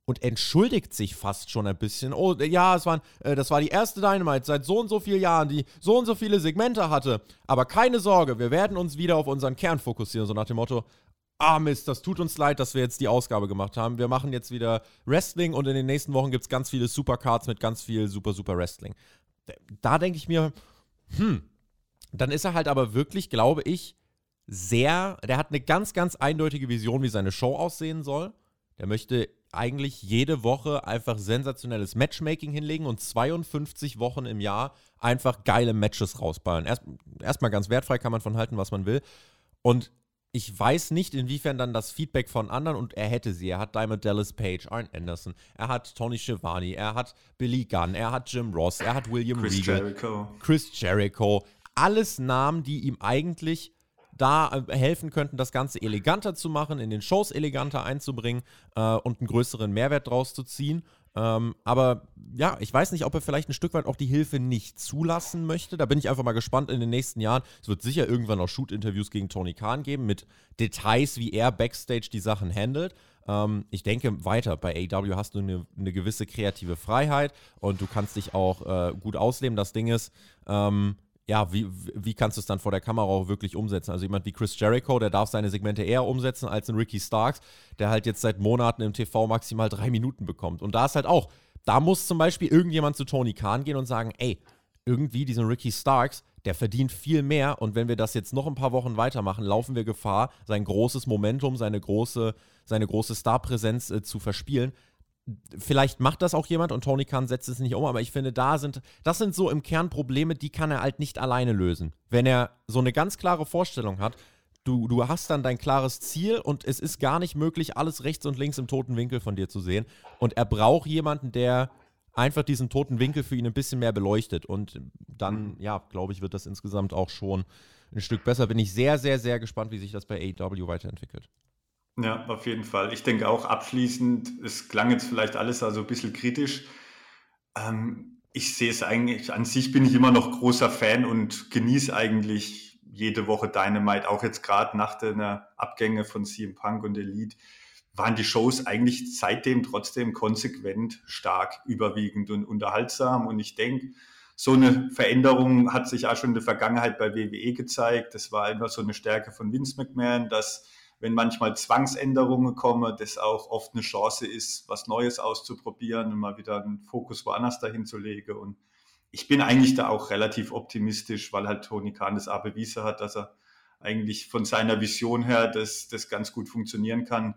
und entschuldigt sich fast schon ein bisschen. Oh, ja, es waren, äh, das war die erste Dynamite seit so und so vielen Jahren, die so und so viele Segmente hatte. Aber keine Sorge, wir werden uns wieder auf unseren Kern fokussieren. So nach dem Motto, ah Mist, das tut uns leid, dass wir jetzt die Ausgabe gemacht haben. Wir machen jetzt wieder Wrestling und in den nächsten Wochen gibt es ganz viele Supercards mit ganz viel super, super Wrestling. Da denke ich mir, hm, dann ist er halt aber wirklich, glaube ich, sehr, der hat eine ganz, ganz eindeutige Vision, wie seine Show aussehen soll. Der möchte eigentlich jede Woche einfach sensationelles Matchmaking hinlegen und 52 Wochen im Jahr einfach geile Matches rausballen. Erstmal erst ganz wertfrei kann man von halten, was man will. Und ich weiß nicht, inwiefern dann das Feedback von anderen und er hätte sie. Er hat Diamond Dallas Page, Arn Anderson, er hat Tony Schiavone, er hat Billy Gunn, er hat Jim Ross, er hat William Chris Regal, Jericho. Chris Jericho. Alles Namen, die ihm eigentlich da äh, helfen könnten, das Ganze eleganter zu machen, in den Shows eleganter einzubringen äh, und einen größeren Mehrwert draus zu ziehen. Ähm, aber ja, ich weiß nicht, ob er vielleicht ein Stück weit auch die Hilfe nicht zulassen möchte. Da bin ich einfach mal gespannt in den nächsten Jahren. Es wird sicher irgendwann auch Shoot-Interviews gegen Tony Khan geben mit Details, wie er backstage die Sachen handelt. Ähm, ich denke weiter, bei AW hast du eine, eine, gewisse kreative Freiheit und du kannst dich auch äh, gut ausleben. Das Ding ist, ähm, ja, wie, wie kannst du es dann vor der Kamera auch wirklich umsetzen? Also jemand wie Chris Jericho, der darf seine Segmente eher umsetzen als ein Ricky Starks, der halt jetzt seit Monaten im TV maximal drei Minuten bekommt. Und da ist halt auch, da muss zum Beispiel irgendjemand zu Tony Khan gehen und sagen, ey, irgendwie diesen Ricky Starks, der verdient viel mehr und wenn wir das jetzt noch ein paar Wochen weitermachen, laufen wir Gefahr, sein großes Momentum, seine große, seine große Starpräsenz äh, zu verspielen. Vielleicht macht das auch jemand und Tony Khan setzt es nicht um, aber ich finde, da sind, das sind so im Kern Probleme, die kann er halt nicht alleine lösen. Wenn er so eine ganz klare Vorstellung hat, du, du hast dann dein klares Ziel und es ist gar nicht möglich, alles rechts und links im toten Winkel von dir zu sehen. Und er braucht jemanden, der einfach diesen toten Winkel für ihn ein bisschen mehr beleuchtet. Und dann, mhm. ja, glaube ich, wird das insgesamt auch schon ein Stück besser. Bin ich sehr, sehr, sehr gespannt, wie sich das bei AEW weiterentwickelt. Ja, auf jeden Fall. Ich denke auch abschließend, es klang jetzt vielleicht alles also ein bisschen kritisch. Ähm, ich sehe es eigentlich, an sich bin ich immer noch großer Fan und genieße eigentlich jede Woche Dynamite, auch jetzt gerade nach den Abgänge von CM Punk und Elite waren die Shows eigentlich seitdem trotzdem konsequent stark, überwiegend und unterhaltsam. Und ich denke, so eine Veränderung hat sich auch schon in der Vergangenheit bei WWE gezeigt. Das war immer so eine Stärke von Vince McMahon, dass wenn manchmal Zwangsänderungen kommen, das auch oft eine Chance ist, was Neues auszuprobieren und mal wieder einen Fokus woanders dahin zu legen. Und ich bin eigentlich da auch relativ optimistisch, weil halt Tony Khan das auch bewiesen hat, dass er eigentlich von seiner Vision her das, das ganz gut funktionieren kann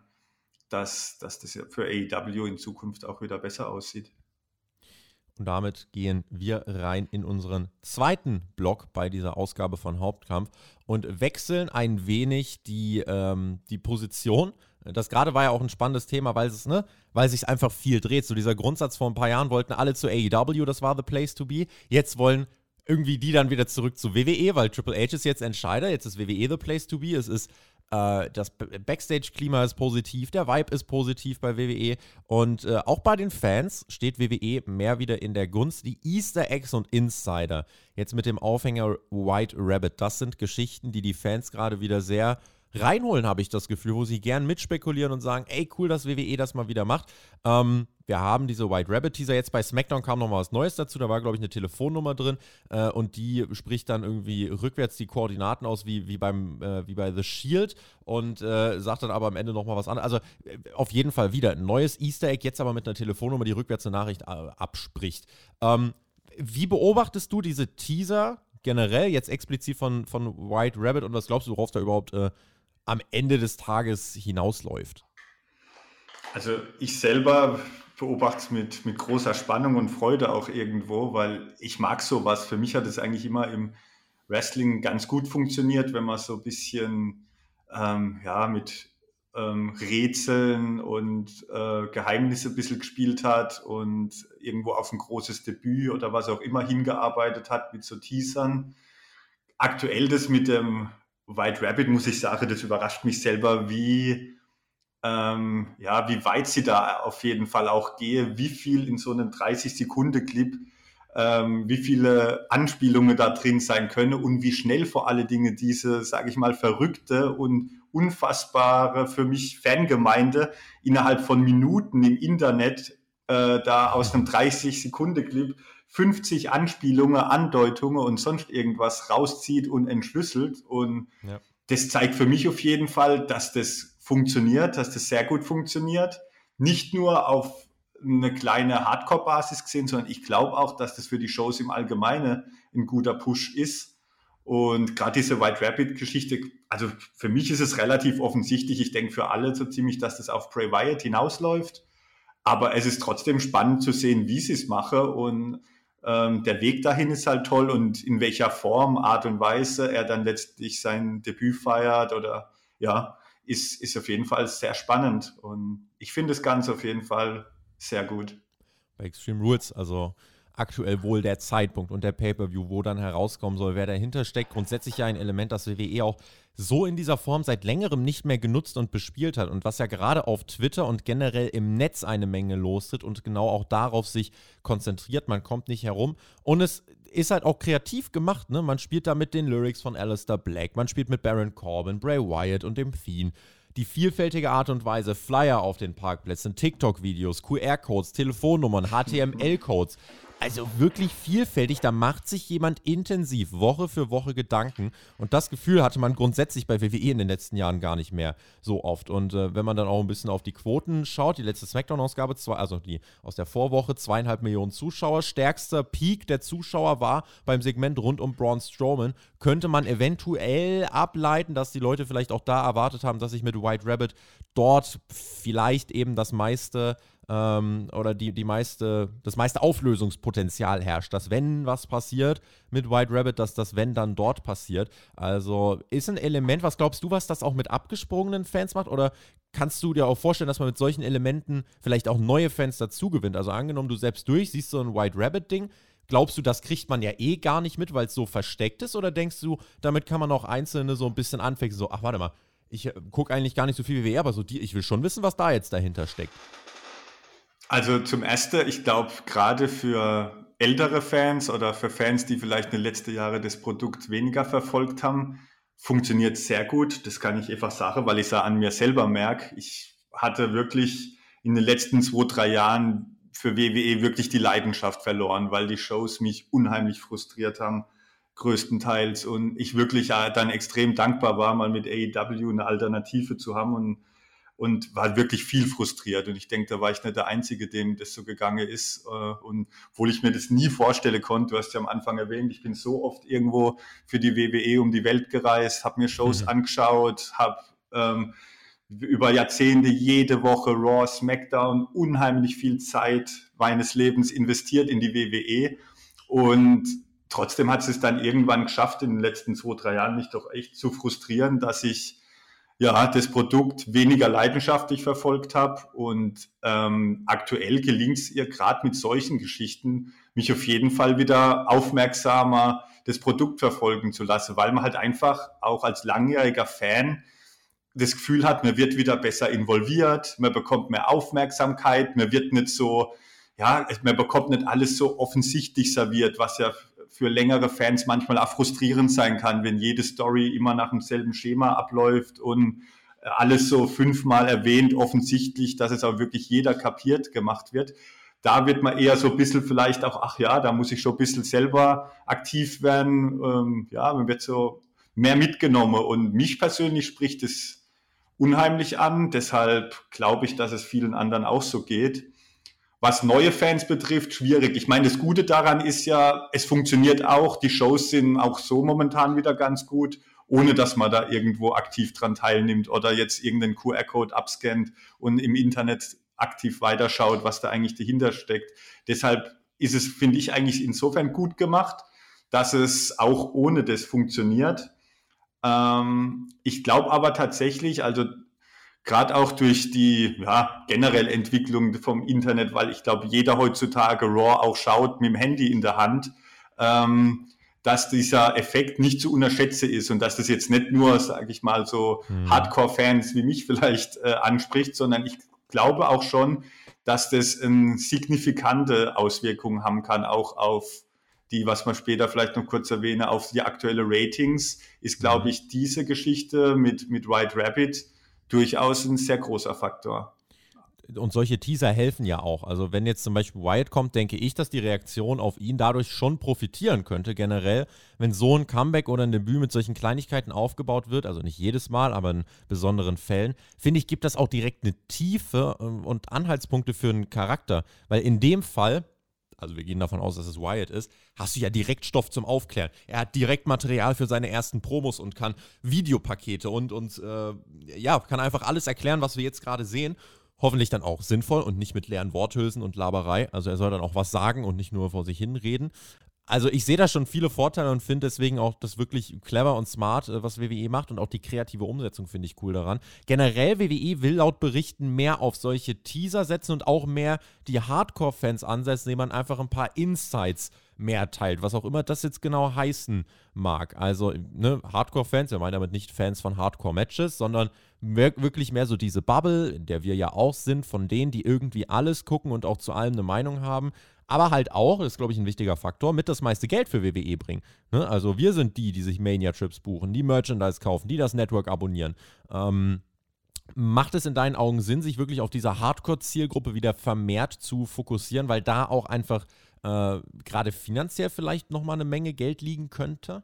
dass, dass das für AEW in Zukunft auch wieder besser aussieht. Und damit gehen wir rein in unseren zweiten Block bei dieser Ausgabe von Hauptkampf und wechseln ein wenig die, ähm, die Position. Das gerade war ja auch ein spannendes Thema, weil es, ne, weil sich einfach viel dreht. So dieser Grundsatz vor ein paar Jahren wollten alle zu AEW, das war the place to be. Jetzt wollen irgendwie die dann wieder zurück zu WWE, weil Triple H ist jetzt Entscheider. Jetzt ist WWE the place to be. Es ist das Backstage-Klima ist positiv, der Vibe ist positiv bei WWE und äh, auch bei den Fans steht WWE mehr wieder in der Gunst. Die Easter Eggs und Insider, jetzt mit dem Aufhänger White Rabbit, das sind Geschichten, die die Fans gerade wieder sehr reinholen, habe ich das Gefühl, wo sie gern mitspekulieren und sagen, ey, cool, dass WWE das mal wieder macht. Ähm, wir haben diese White Rabbit Teaser. Jetzt bei SmackDown kam noch mal was Neues dazu. Da war, glaube ich, eine Telefonnummer drin äh, und die spricht dann irgendwie rückwärts die Koordinaten aus, wie, wie, beim, äh, wie bei The Shield und äh, sagt dann aber am Ende noch mal was anderes. Also äh, auf jeden Fall wieder ein neues Easter Egg, jetzt aber mit einer Telefonnummer, die rückwärts eine Nachricht äh, abspricht. Ähm, wie beobachtest du diese Teaser generell, jetzt explizit von, von White Rabbit und was glaubst du, worauf da überhaupt äh, am Ende des Tages hinausläuft? Also ich selber beobachte es mit, mit großer Spannung und Freude auch irgendwo, weil ich mag sowas. Für mich hat es eigentlich immer im Wrestling ganz gut funktioniert, wenn man so ein bisschen ähm, ja, mit ähm, Rätseln und äh, Geheimnisse ein bisschen gespielt hat und irgendwo auf ein großes Debüt oder was auch immer hingearbeitet hat mit so Teasern. Aktuell das mit dem White Rabbit, muss ich sagen, das überrascht mich selber, wie, ähm, ja, wie weit sie da auf jeden Fall auch gehe, wie viel in so einem 30-Sekunden-Clip, ähm, wie viele Anspielungen da drin sein können und wie schnell vor allen Dingen diese, sage ich mal, verrückte und unfassbare für mich Fangemeinde innerhalb von Minuten im Internet äh, da aus einem 30-Sekunden-Clip 50 Anspielungen, Andeutungen und sonst irgendwas rauszieht und entschlüsselt. Und ja. das zeigt für mich auf jeden Fall, dass das funktioniert, dass das sehr gut funktioniert. Nicht nur auf eine kleine Hardcore-Basis gesehen, sondern ich glaube auch, dass das für die Shows im Allgemeinen ein guter Push ist. Und gerade diese White Rabbit-Geschichte, also für mich ist es relativ offensichtlich, ich denke für alle so ziemlich, dass das auf Bray Wyatt hinausläuft. Aber es ist trotzdem spannend zu sehen, wie sie es machen. Und ähm, der Weg dahin ist halt toll und in welcher Form, Art und Weise er dann letztlich sein Debüt feiert oder ja, ist, ist auf jeden Fall sehr spannend. Und ich finde das Ganze auf jeden Fall sehr gut. Bei Extreme Rules, also aktuell wohl der Zeitpunkt und der Pay-Per-View, wo dann herauskommen soll, wer dahinter steckt. Grundsätzlich ja ein Element, das WWE auch so in dieser Form seit längerem nicht mehr genutzt und bespielt hat und was ja gerade auf Twitter und generell im Netz eine Menge lostritt und genau auch darauf sich konzentriert. Man kommt nicht herum und es ist halt auch kreativ gemacht. Ne? Man spielt da mit den Lyrics von Alistair Black, man spielt mit Baron Corbin, Bray Wyatt und dem Fiend die vielfältige Art und Weise, Flyer auf den Parkplätzen, TikTok-Videos, QR-Codes, Telefonnummern, HTML-Codes, also wirklich vielfältig. Da macht sich jemand intensiv Woche für Woche Gedanken. Und das Gefühl hatte man grundsätzlich bei WWE in den letzten Jahren gar nicht mehr so oft. Und äh, wenn man dann auch ein bisschen auf die Quoten schaut, die letzte Smackdown-Ausgabe, also die aus der Vorwoche, zweieinhalb Millionen Zuschauer. Stärkster Peak der Zuschauer war beim Segment rund um Braun Strowman. Könnte man eventuell ableiten, dass die Leute vielleicht auch da erwartet haben, dass sich mit White Rabbit dort vielleicht eben das meiste ähm, oder die, die meiste, das meiste Auflösungspotenzial herrscht. Dass wenn was passiert mit White Rabbit, dass das wenn dann dort passiert. Also ist ein Element, was glaubst du, was das auch mit abgesprungenen Fans macht? Oder kannst du dir auch vorstellen, dass man mit solchen Elementen vielleicht auch neue Fans dazu gewinnt? Also angenommen, du selbst durch, siehst so ein White Rabbit-Ding, Glaubst du, das kriegt man ja eh gar nicht mit, weil es so versteckt ist? Oder denkst du, damit kann man auch Einzelne so ein bisschen anfängen, so, ach warte mal, ich äh, gucke eigentlich gar nicht so viel wie WWE, aber so die, ich will schon wissen, was da jetzt dahinter steckt. Also zum Ersten, ich glaube, gerade für ältere Fans oder für Fans, die vielleicht in den letzten Jahren das Produkt weniger verfolgt haben, funktioniert sehr gut. Das kann ich einfach sagen, weil ich es an mir selber merke. Ich hatte wirklich in den letzten zwei, drei Jahren für WWE wirklich die Leidenschaft verloren, weil die Shows mich unheimlich frustriert haben, größtenteils. Und ich wirklich dann extrem dankbar war, mal mit AEW eine Alternative zu haben und und war wirklich viel frustriert. Und ich denke, da war ich nicht der Einzige, dem das so gegangen ist. Äh, und obwohl ich mir das nie vorstellen konnte, du hast ja am Anfang erwähnt, ich bin so oft irgendwo für die WWE um die Welt gereist, habe mir Shows mhm. angeschaut, habe ähm, über Jahrzehnte jede Woche Raw, SmackDown unheimlich viel Zeit meines Lebens investiert in die WWE. Und trotzdem hat es dann irgendwann geschafft, in den letzten zwei, drei Jahren mich doch echt zu frustrieren, dass ich ja, das Produkt weniger leidenschaftlich verfolgt habe. Und ähm, aktuell gelingt es ihr gerade mit solchen Geschichten, mich auf jeden Fall wieder aufmerksamer das Produkt verfolgen zu lassen, weil man halt einfach auch als langjähriger Fan das Gefühl hat, man wird wieder besser involviert, man bekommt mehr Aufmerksamkeit, man wird nicht so, ja, man bekommt nicht alles so offensichtlich serviert, was ja für längere Fans manchmal auch frustrierend sein kann, wenn jede Story immer nach demselben Schema abläuft und äh, alles so fünfmal erwähnt, offensichtlich, dass es auch wirklich jeder kapiert gemacht wird. Da wird man eher so ein bisschen vielleicht auch, ach ja, da muss ich schon ein bisschen selber aktiv werden. Ähm, ja, man wird so mehr mitgenommen. Und mich persönlich spricht es unheimlich an. Deshalb glaube ich, dass es vielen anderen auch so geht. Was neue Fans betrifft, schwierig. Ich meine, das Gute daran ist ja, es funktioniert auch. Die Shows sind auch so momentan wieder ganz gut, ohne dass man da irgendwo aktiv dran teilnimmt oder jetzt irgendeinen QR-Code abscannt und im Internet aktiv weiterschaut, was da eigentlich dahinter steckt. Deshalb ist es, finde ich, eigentlich insofern gut gemacht, dass es auch ohne das funktioniert. Ähm, ich glaube aber tatsächlich, also gerade auch durch die ja, generell Entwicklung vom Internet, weil ich glaube, jeder heutzutage RAW auch schaut mit dem Handy in der Hand, ähm, dass dieser Effekt nicht zu unterschätzen ist und dass das jetzt nicht nur, sage ich mal, so mhm. Hardcore-Fans wie mich vielleicht äh, anspricht, sondern ich glaube auch schon, dass das eine signifikante Auswirkung haben kann, auch auf die, was man später vielleicht noch kurz erwähne, auf die aktuelle Ratings, ist, glaube mhm. ich, diese Geschichte mit, mit White Rabbit durchaus ein sehr großer Faktor. Und solche Teaser helfen ja auch. Also wenn jetzt zum Beispiel Wyatt kommt, denke ich, dass die Reaktion auf ihn dadurch schon profitieren könnte. Generell, wenn so ein Comeback oder ein Debüt mit solchen Kleinigkeiten aufgebaut wird, also nicht jedes Mal, aber in besonderen Fällen, finde ich, gibt das auch direkt eine Tiefe ähm, und Anhaltspunkte für einen Charakter. Weil in dem Fall, also wir gehen davon aus, dass es Wyatt ist, hast du ja direkt Stoff zum Aufklären. Er hat direkt Material für seine ersten Promos und kann Videopakete und, und äh, ja, kann einfach alles erklären, was wir jetzt gerade sehen. Hoffentlich dann auch sinnvoll und nicht mit leeren Worthülsen und Laberei. Also er soll dann auch was sagen und nicht nur vor sich hin reden. Also ich sehe da schon viele Vorteile und finde deswegen auch das wirklich clever und smart, äh, was WWE macht und auch die kreative Umsetzung finde ich cool daran. Generell WWE will laut Berichten mehr auf solche Teaser setzen und auch mehr die Hardcore-Fans ansetzen, indem man einfach ein paar Insights mehr teilt, was auch immer das jetzt genau heißen mag. Also ne, Hardcore-Fans, wir meinen damit nicht Fans von Hardcore-Matches, sondern wirklich mehr so diese Bubble, in der wir ja auch sind, von denen, die irgendwie alles gucken und auch zu allem eine Meinung haben aber halt auch, das ist glaube ich ein wichtiger Faktor, mit das meiste Geld für WWE bringen. Ne? Also wir sind die, die sich Mania-Trips buchen, die Merchandise kaufen, die das Network abonnieren. Ähm, Macht es in deinen Augen Sinn, sich wirklich auf dieser Hardcore-Zielgruppe wieder vermehrt zu fokussieren, weil da auch einfach äh, gerade finanziell vielleicht nochmal eine Menge Geld liegen könnte?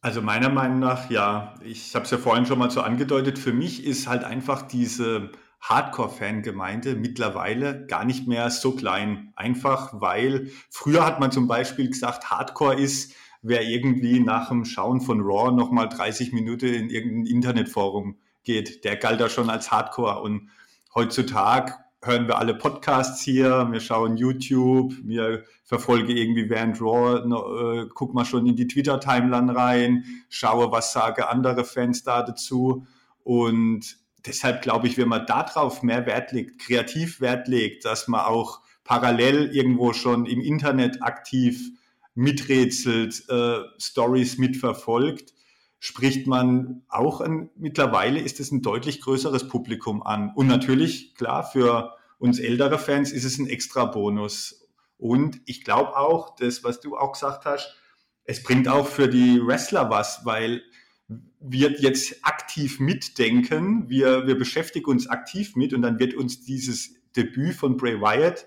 Also meiner Meinung nach, ja. Ich habe es ja vorhin schon mal so angedeutet. Für mich ist halt einfach diese Hardcore-Fangemeinde mittlerweile gar nicht mehr so klein. Einfach weil früher hat man zum Beispiel gesagt, Hardcore ist, wer irgendwie nach dem Schauen von Raw nochmal 30 Minuten in irgendein Internetforum geht. Der galt da schon als Hardcore. Und heutzutage hören wir alle Podcasts hier, wir schauen YouTube, wir verfolgen irgendwie während Raw, äh, guck mal schon in die Twitter-Timeline rein, schaue, was sagen andere Fans da dazu. Und deshalb glaube ich, wenn man darauf mehr Wert legt, kreativ Wert legt, dass man auch parallel irgendwo schon im Internet aktiv miträtselt, äh, Stories mitverfolgt, spricht man auch ein, mittlerweile ist es ein deutlich größeres Publikum an. Und natürlich, klar, für uns ältere Fans ist es ein extra Bonus. Und ich glaube auch, das, was du auch gesagt hast, es bringt auch für die Wrestler was, weil wir jetzt aktiv mitdenken, wir, wir beschäftigen uns aktiv mit und dann wird uns dieses Debüt von Bray Wyatt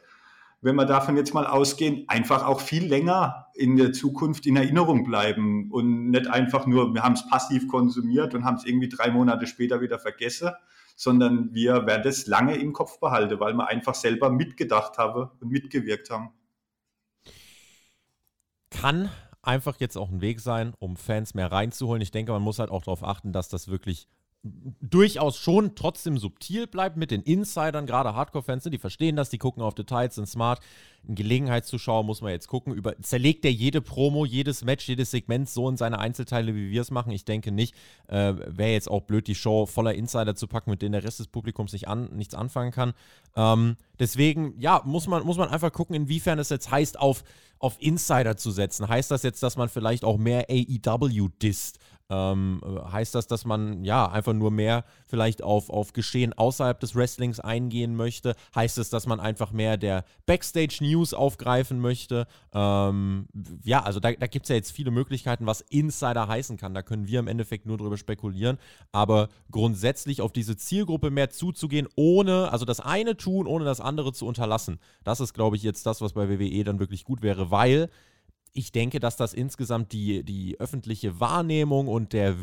wenn wir davon jetzt mal ausgehen, einfach auch viel länger in der Zukunft in Erinnerung bleiben und nicht einfach nur, wir haben es passiv konsumiert und haben es irgendwie drei Monate später wieder vergessen, sondern wir werden es lange im Kopf behalten, weil wir einfach selber mitgedacht haben und mitgewirkt haben. Kann einfach jetzt auch ein Weg sein, um Fans mehr reinzuholen. Ich denke, man muss halt auch darauf achten, dass das wirklich durchaus schon trotzdem subtil bleibt mit den Insidern, gerade Hardcore-Fans, die verstehen das, die gucken auf Details, sind smart. Ein Gelegenheitszuschauer muss man jetzt gucken. Über, zerlegt er jede Promo, jedes Match, jedes Segment so in seine Einzelteile, wie wir es machen? Ich denke nicht. Äh, Wäre jetzt auch blöd, die Show voller Insider zu packen, mit denen der Rest des Publikums nicht an, nichts anfangen kann. Ähm, deswegen, ja, muss man, muss man einfach gucken, inwiefern es jetzt heißt, auf, auf Insider zu setzen. Heißt das jetzt, dass man vielleicht auch mehr AEW disst? Ähm, heißt das, dass man ja einfach nur mehr vielleicht auf, auf Geschehen außerhalb des Wrestlings eingehen möchte? Heißt es, dass man einfach mehr der Backstage-News aufgreifen möchte? Ähm, ja, also da, da gibt es ja jetzt viele Möglichkeiten, was Insider heißen kann. Da können wir im Endeffekt nur drüber spekulieren. Aber grundsätzlich auf diese Zielgruppe mehr zuzugehen, ohne, also das eine tun, ohne das andere zu unterlassen. Das ist, glaube ich, jetzt das, was bei WWE dann wirklich gut wäre, weil ich denke, dass das insgesamt die, die öffentliche Wahrnehmung und der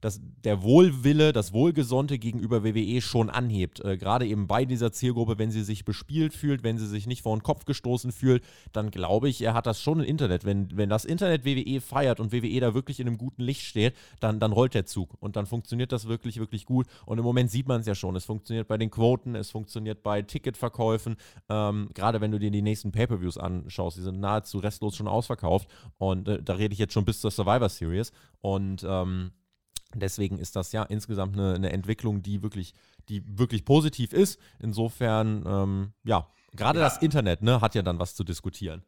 dass der Wohlwille, das Wohlgesonnte gegenüber WWE schon anhebt. Äh, Gerade eben bei dieser Zielgruppe, wenn sie sich bespielt fühlt, wenn sie sich nicht vor den Kopf gestoßen fühlt, dann glaube ich, er hat das schon im Internet. Wenn, wenn das Internet WWE feiert und WWE da wirklich in einem guten Licht steht, dann, dann rollt der Zug und dann funktioniert das wirklich, wirklich gut. Und im Moment sieht man es ja schon. Es funktioniert bei den Quoten, es funktioniert bei Ticketverkäufen. Ähm, Gerade wenn du dir die nächsten Pay-Per-Views anschaust, die sind nahezu restlos schon ausverkauft. Und äh, da rede ich jetzt schon bis zur Survivor Series. Und ähm, Deswegen ist das ja insgesamt eine, eine, Entwicklung, die wirklich, die wirklich positiv ist. Insofern, ähm, ja, gerade ja. das Internet ne, hat ja dann was zu diskutieren.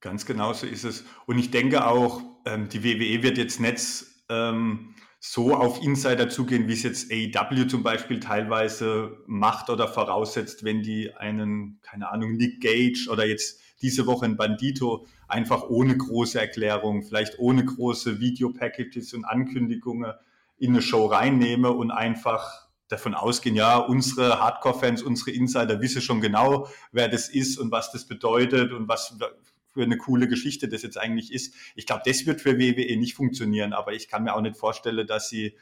Ganz genau so ist es. Und ich denke auch, ähm, die WWE wird jetzt nicht ähm, so auf Insider zugehen, wie es jetzt AEW zum Beispiel teilweise macht oder voraussetzt, wenn die einen, keine Ahnung, Nick Gage oder jetzt diese Woche ein Bandito einfach ohne große Erklärung, vielleicht ohne große Videopackages und Ankündigungen in eine Show reinnehme und einfach davon ausgehen, ja, unsere Hardcore-Fans, unsere Insider wissen schon genau, wer das ist und was das bedeutet und was für eine coole Geschichte das jetzt eigentlich ist. Ich glaube, das wird für WWE nicht funktionieren, aber ich kann mir auch nicht vorstellen, dass sie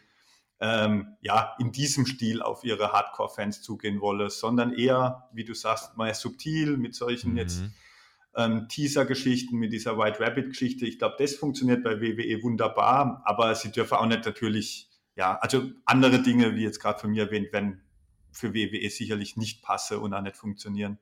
ähm, ja in diesem Stil auf ihre Hardcore-Fans zugehen wolle, sondern eher, wie du sagst, mal subtil mit solchen mhm. jetzt ähm, Teaser-Geschichten, mit dieser White Rabbit-Geschichte. Ich glaube, das funktioniert bei WWE wunderbar, aber sie dürfen auch nicht natürlich, ja, also andere Dinge, wie jetzt gerade von mir erwähnt, werden für WWE sicherlich nicht passe und auch nicht funktionieren.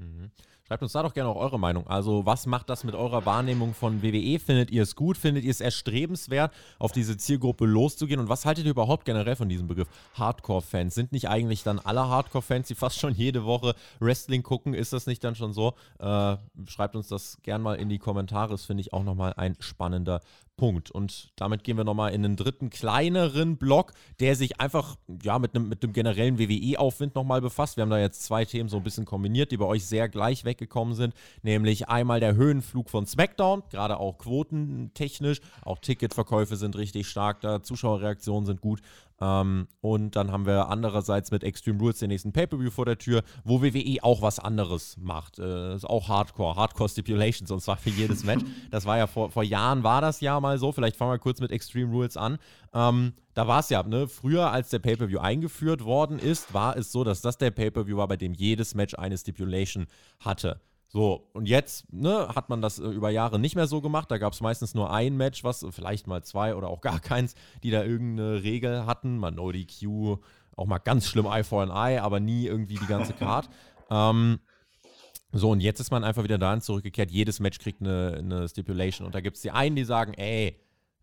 Mhm. Schreibt uns da doch gerne auch eure Meinung. Also, was macht das mit eurer Wahrnehmung von WWE? Findet ihr es gut? Findet ihr es erstrebenswert, auf diese Zielgruppe loszugehen? Und was haltet ihr überhaupt generell von diesem Begriff Hardcore-Fans? Sind nicht eigentlich dann alle Hardcore-Fans, die fast schon jede Woche Wrestling gucken? Ist das nicht dann schon so? Äh, schreibt uns das gerne mal in die Kommentare. Das finde ich auch nochmal ein spannender Punkt. Und damit gehen wir nochmal in einen dritten, kleineren Block, der sich einfach ja, mit einem mit generellen WWE-Aufwind nochmal befasst. Wir haben da jetzt zwei Themen so ein bisschen kombiniert, die bei euch sehr gleich weggekommen sind. Nämlich einmal der Höhenflug von SmackDown, gerade auch quotentechnisch. Auch Ticketverkäufe sind richtig stark da, Zuschauerreaktionen sind gut. Ähm, und dann haben wir andererseits mit Extreme Rules den nächsten Pay-Per-View vor der Tür, wo WWE auch was anderes macht. Äh, ist auch Hardcore, Hardcore Stipulations und zwar für jedes Match. Das war ja vor, vor Jahren war das ja mal so. Vielleicht fangen wir kurz mit Extreme Rules an. Ähm, da war es ja, ne, früher als der Pay-Per-View eingeführt worden ist, war es so, dass das der Pay-Per-View war, bei dem jedes Match eine Stipulation hatte. So, und jetzt ne, hat man das äh, über Jahre nicht mehr so gemacht. Da gab es meistens nur ein Match, was vielleicht mal zwei oder auch gar keins, die da irgendeine Regel hatten. Mal No DQ, auch mal ganz schlimm Eye for an Eye, aber nie irgendwie die ganze Card. ähm, so, und jetzt ist man einfach wieder dahin zurückgekehrt. Jedes Match kriegt eine, eine Stipulation. Und da gibt es die einen, die sagen, ey,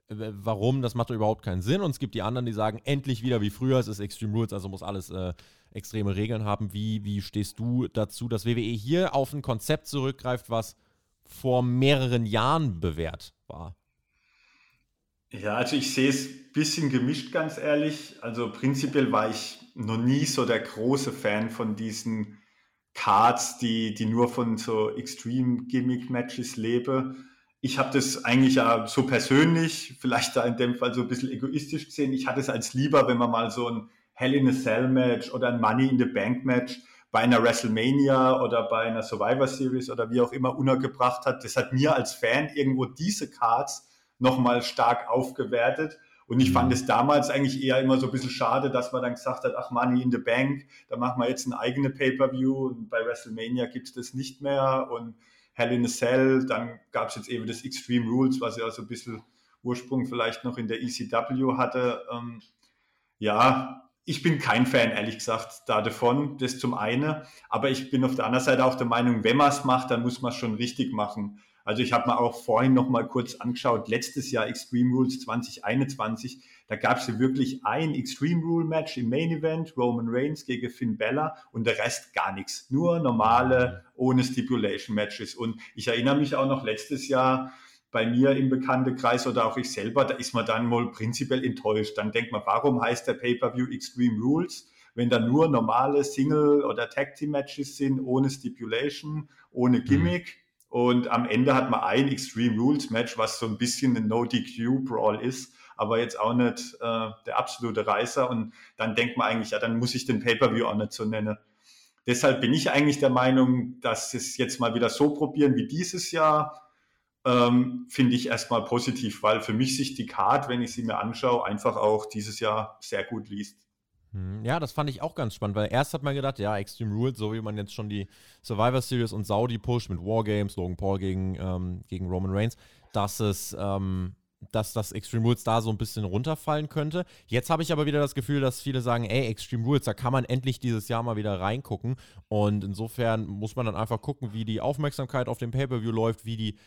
warum, das macht doch überhaupt keinen Sinn. Und es gibt die anderen, die sagen, endlich wieder wie früher, es ist Extreme Rules, also muss alles äh, extreme Regeln haben. Wie, wie stehst du dazu, dass WWE hier auf ein Konzept zurückgreift, was vor mehreren Jahren bewährt war? Ja, also ich sehe es ein bisschen gemischt, ganz ehrlich. Also prinzipiell war ich noch nie so der große Fan von diesen Cards, die, die nur von so Extreme Gimmick Matches leben. Ich habe das eigentlich ja so persönlich, vielleicht da in dem Fall so ein bisschen egoistisch gesehen. Ich hatte es als lieber, wenn man mal so ein Hell in a Cell Match oder ein Money in the Bank Match bei einer WrestleMania oder bei einer Survivor Series oder wie auch immer untergebracht hat. Das hat mir als Fan irgendwo diese Cards nochmal stark aufgewertet. Und ich fand es damals eigentlich eher immer so ein bisschen schade, dass man dann gesagt hat, ach Money in the Bank, da machen wir jetzt ein eigene Pay-Per-View und bei WrestleMania gibt es das nicht mehr und Hell in a Cell, dann gab es jetzt eben das Extreme Rules, was ja so ein bisschen Ursprung vielleicht noch in der ECW hatte. Ähm, ja, ich bin kein Fan, ehrlich gesagt, da davon. Das zum einen. Aber ich bin auf der anderen Seite auch der Meinung, wenn man es macht, dann muss man es schon richtig machen. Also ich habe mir auch vorhin noch mal kurz angeschaut, letztes Jahr Extreme Rules 2021, da gab es ja wirklich ein Extreme Rule Match im Main Event, Roman Reigns gegen Finn Bella und der Rest gar nichts. Nur normale, ohne Stipulation Matches. Und ich erinnere mich auch noch letztes Jahr, bei mir im Bekanntenkreis oder auch ich selber, da ist man dann wohl prinzipiell enttäuscht. Dann denkt man, warum heißt der Pay-Per-View Extreme Rules, wenn da nur normale Single- oder Tag-Team-Matches sind, ohne Stipulation, ohne Gimmick. Mhm. Und am Ende hat man ein Extreme Rules Match, was so ein bisschen ein No-DQ-Brawl ist, aber jetzt auch nicht äh, der absolute Reißer. Und dann denkt man eigentlich, ja, dann muss ich den Pay-Per-View auch nicht so nennen. Deshalb bin ich eigentlich der Meinung, dass es jetzt mal wieder so probieren wie dieses Jahr ähm, finde ich erstmal positiv, weil für mich sich die Card, wenn ich sie mir anschaue, einfach auch dieses Jahr sehr gut liest. Hm, ja, das fand ich auch ganz spannend, weil erst hat man gedacht, ja, Extreme Rules, so wie man jetzt schon die Survivor Series und Saudi pusht mit Wargames, Logan Paul gegen, ähm, gegen Roman Reigns, dass es, ähm, dass das Extreme Rules da so ein bisschen runterfallen könnte. Jetzt habe ich aber wieder das Gefühl, dass viele sagen, ey, Extreme Rules, da kann man endlich dieses Jahr mal wieder reingucken. Und insofern muss man dann einfach gucken, wie die Aufmerksamkeit auf dem Pay-Per-View läuft, wie die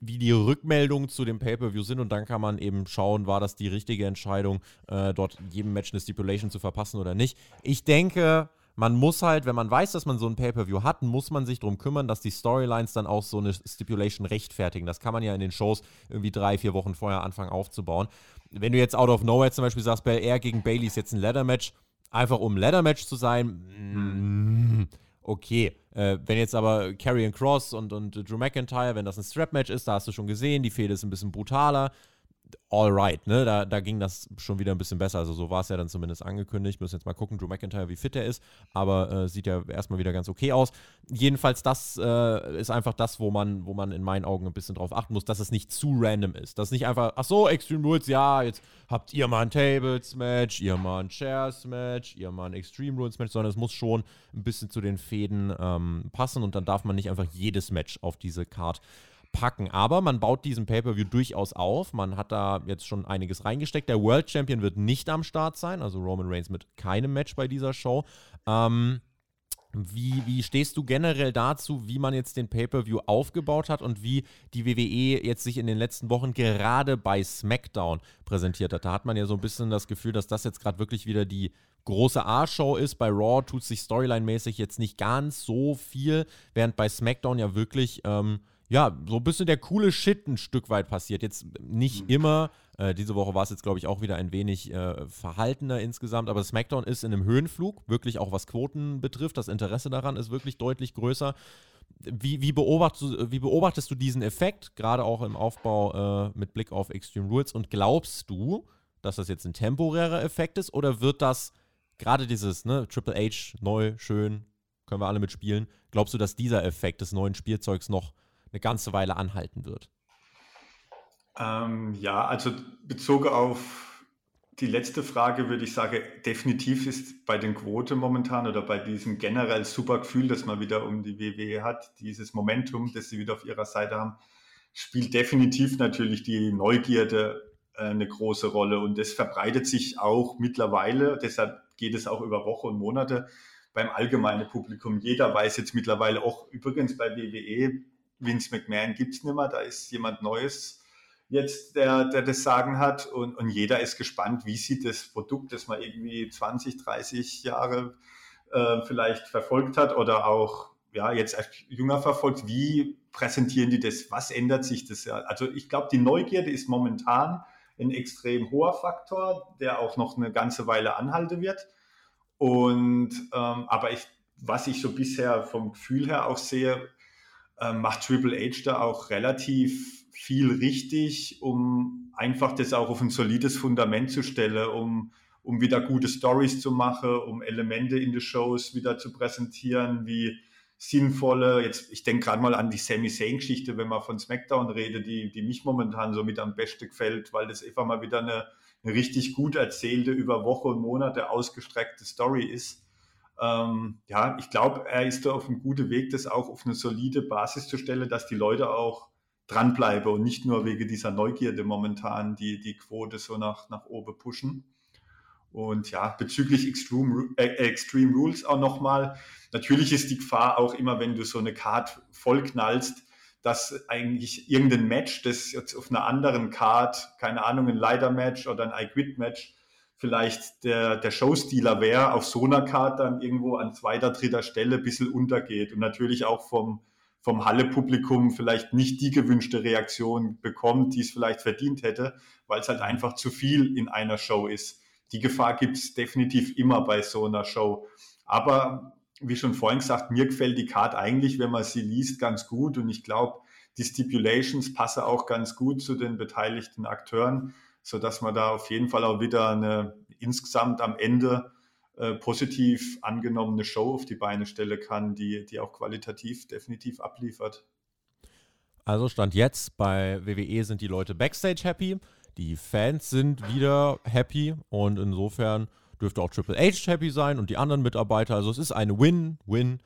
wie die Rückmeldungen zu dem Pay-Per-View sind und dann kann man eben schauen, war das die richtige Entscheidung, äh, dort jedem Match eine Stipulation zu verpassen oder nicht. Ich denke, man muss halt, wenn man weiß, dass man so ein Pay-Per-View hat, muss man sich darum kümmern, dass die Storylines dann auch so eine Stipulation rechtfertigen. Das kann man ja in den Shows irgendwie drei, vier Wochen vorher anfangen aufzubauen. Wenn du jetzt out of nowhere zum Beispiel sagst, Bell Air gegen Bailey ist jetzt ein Ladder-Match, einfach um ein Ladder-Match zu sein, mm, okay. Äh, wenn jetzt aber Karrion Cross und, und Drew McIntyre, wenn das ein Strap-Match ist, da hast du schon gesehen, die Fehde ist ein bisschen brutaler alright, ne? Da, da ging das schon wieder ein bisschen besser. Also so war es ja dann zumindest angekündigt. Müssen jetzt mal gucken, Drew McIntyre, wie fit er ist. Aber äh, sieht ja erstmal wieder ganz okay aus. Jedenfalls, das äh, ist einfach das, wo man, wo man in meinen Augen ein bisschen drauf achten muss, dass es nicht zu random ist. Dass nicht einfach, ach so, Extreme Rules, ja, jetzt habt ihr mal ein Tables-Match, ihr mal ein Chairs-Match, ihr mal ein Extreme Rules-Match, sondern es muss schon ein bisschen zu den Fäden ähm, passen und dann darf man nicht einfach jedes Match auf diese Card packen. Aber man baut diesen Pay-Per-View durchaus auf. Man hat da jetzt schon einiges reingesteckt. Der World Champion wird nicht am Start sein, also Roman Reigns mit keinem Match bei dieser Show. Ähm, wie, wie stehst du generell dazu, wie man jetzt den Pay-Per-View aufgebaut hat und wie die WWE jetzt sich in den letzten Wochen gerade bei SmackDown präsentiert hat? Da hat man ja so ein bisschen das Gefühl, dass das jetzt gerade wirklich wieder die große A-Show ist. Bei Raw tut sich Storyline-mäßig jetzt nicht ganz so viel, während bei SmackDown ja wirklich ähm, ja, so ein bisschen der coole Shit ein Stück weit passiert. Jetzt nicht mhm. immer. Äh, diese Woche war es jetzt, glaube ich, auch wieder ein wenig äh, verhaltener insgesamt. Aber SmackDown ist in einem Höhenflug, wirklich auch was Quoten betrifft. Das Interesse daran ist wirklich deutlich größer. Wie, wie, beobachtest, wie beobachtest du diesen Effekt, gerade auch im Aufbau äh, mit Blick auf Extreme Rules? Und glaubst du, dass das jetzt ein temporärer Effekt ist oder wird das gerade dieses, ne, Triple H, neu, schön, können wir alle mitspielen, glaubst du, dass dieser Effekt des neuen Spielzeugs noch eine ganze Weile anhalten wird? Ähm, ja, also bezogen auf die letzte Frage würde ich sagen, definitiv ist bei den Quote momentan oder bei diesem generell super Gefühl, das man wieder um die WWE hat, dieses Momentum, das sie wieder auf ihrer Seite haben, spielt definitiv natürlich die Neugierde äh, eine große Rolle und das verbreitet sich auch mittlerweile, deshalb geht es auch über Wochen und Monate beim allgemeinen Publikum. Jeder weiß jetzt mittlerweile auch, übrigens bei WWE, Vince McMahon gibt es nicht mehr, da ist jemand Neues jetzt, der, der das Sagen hat. Und, und jeder ist gespannt, wie sieht das Produkt, das man irgendwie 20, 30 Jahre äh, vielleicht verfolgt hat oder auch ja, jetzt als Jünger verfolgt, wie präsentieren die das, was ändert sich das? Also ich glaube, die Neugierde ist momentan ein extrem hoher Faktor, der auch noch eine ganze Weile anhalten wird. Und ähm, aber ich, was ich so bisher vom Gefühl her auch sehe, äh, macht Triple H da auch relativ viel richtig, um einfach das auch auf ein solides Fundament zu stellen, um, um wieder gute Stories zu machen, um Elemente in den Shows wieder zu präsentieren, wie sinnvolle, jetzt, ich denke gerade mal an die Sami Zayn-Geschichte, wenn man von SmackDown redet, die, die mich momentan so mit am besten gefällt, weil das einfach mal wieder eine, eine richtig gut erzählte, über Wochen und Monate ausgestreckte Story ist. Ähm, ja, ich glaube, er ist da auf einem guten Weg, das auch auf eine solide Basis zu stellen, dass die Leute auch dranbleibe und nicht nur wegen dieser Neugierde momentan die, die Quote so nach, nach oben pushen. Und ja, bezüglich Extreme, äh, Extreme Rules auch nochmal. Natürlich ist die Gefahr auch immer, wenn du so eine Card vollknallst, dass eigentlich irgendein Match, das jetzt auf einer anderen Card, keine Ahnung, ein Leiter-Match oder ein I-Quit-Match, vielleicht der, der Showstealer wäre, auf so einer Card dann irgendwo an zweiter, dritter Stelle ein bisschen untergeht und natürlich auch vom, vom Halle-Publikum vielleicht nicht die gewünschte Reaktion bekommt, die es vielleicht verdient hätte, weil es halt einfach zu viel in einer Show ist. Die Gefahr gibt es definitiv immer bei so einer Show. Aber wie schon vorhin gesagt, mir gefällt die Card eigentlich, wenn man sie liest, ganz gut. Und ich glaube, die Stipulations passen auch ganz gut zu den beteiligten Akteuren, sodass man da auf jeden Fall auch wieder eine insgesamt am Ende äh, positiv angenommene Show auf die Beine stellen kann, die, die auch qualitativ definitiv abliefert. Also Stand jetzt, bei WWE sind die Leute backstage happy, die Fans sind wieder happy und insofern dürfte auch Triple H happy sein und die anderen Mitarbeiter. Also es ist eine Win-Win-Situation.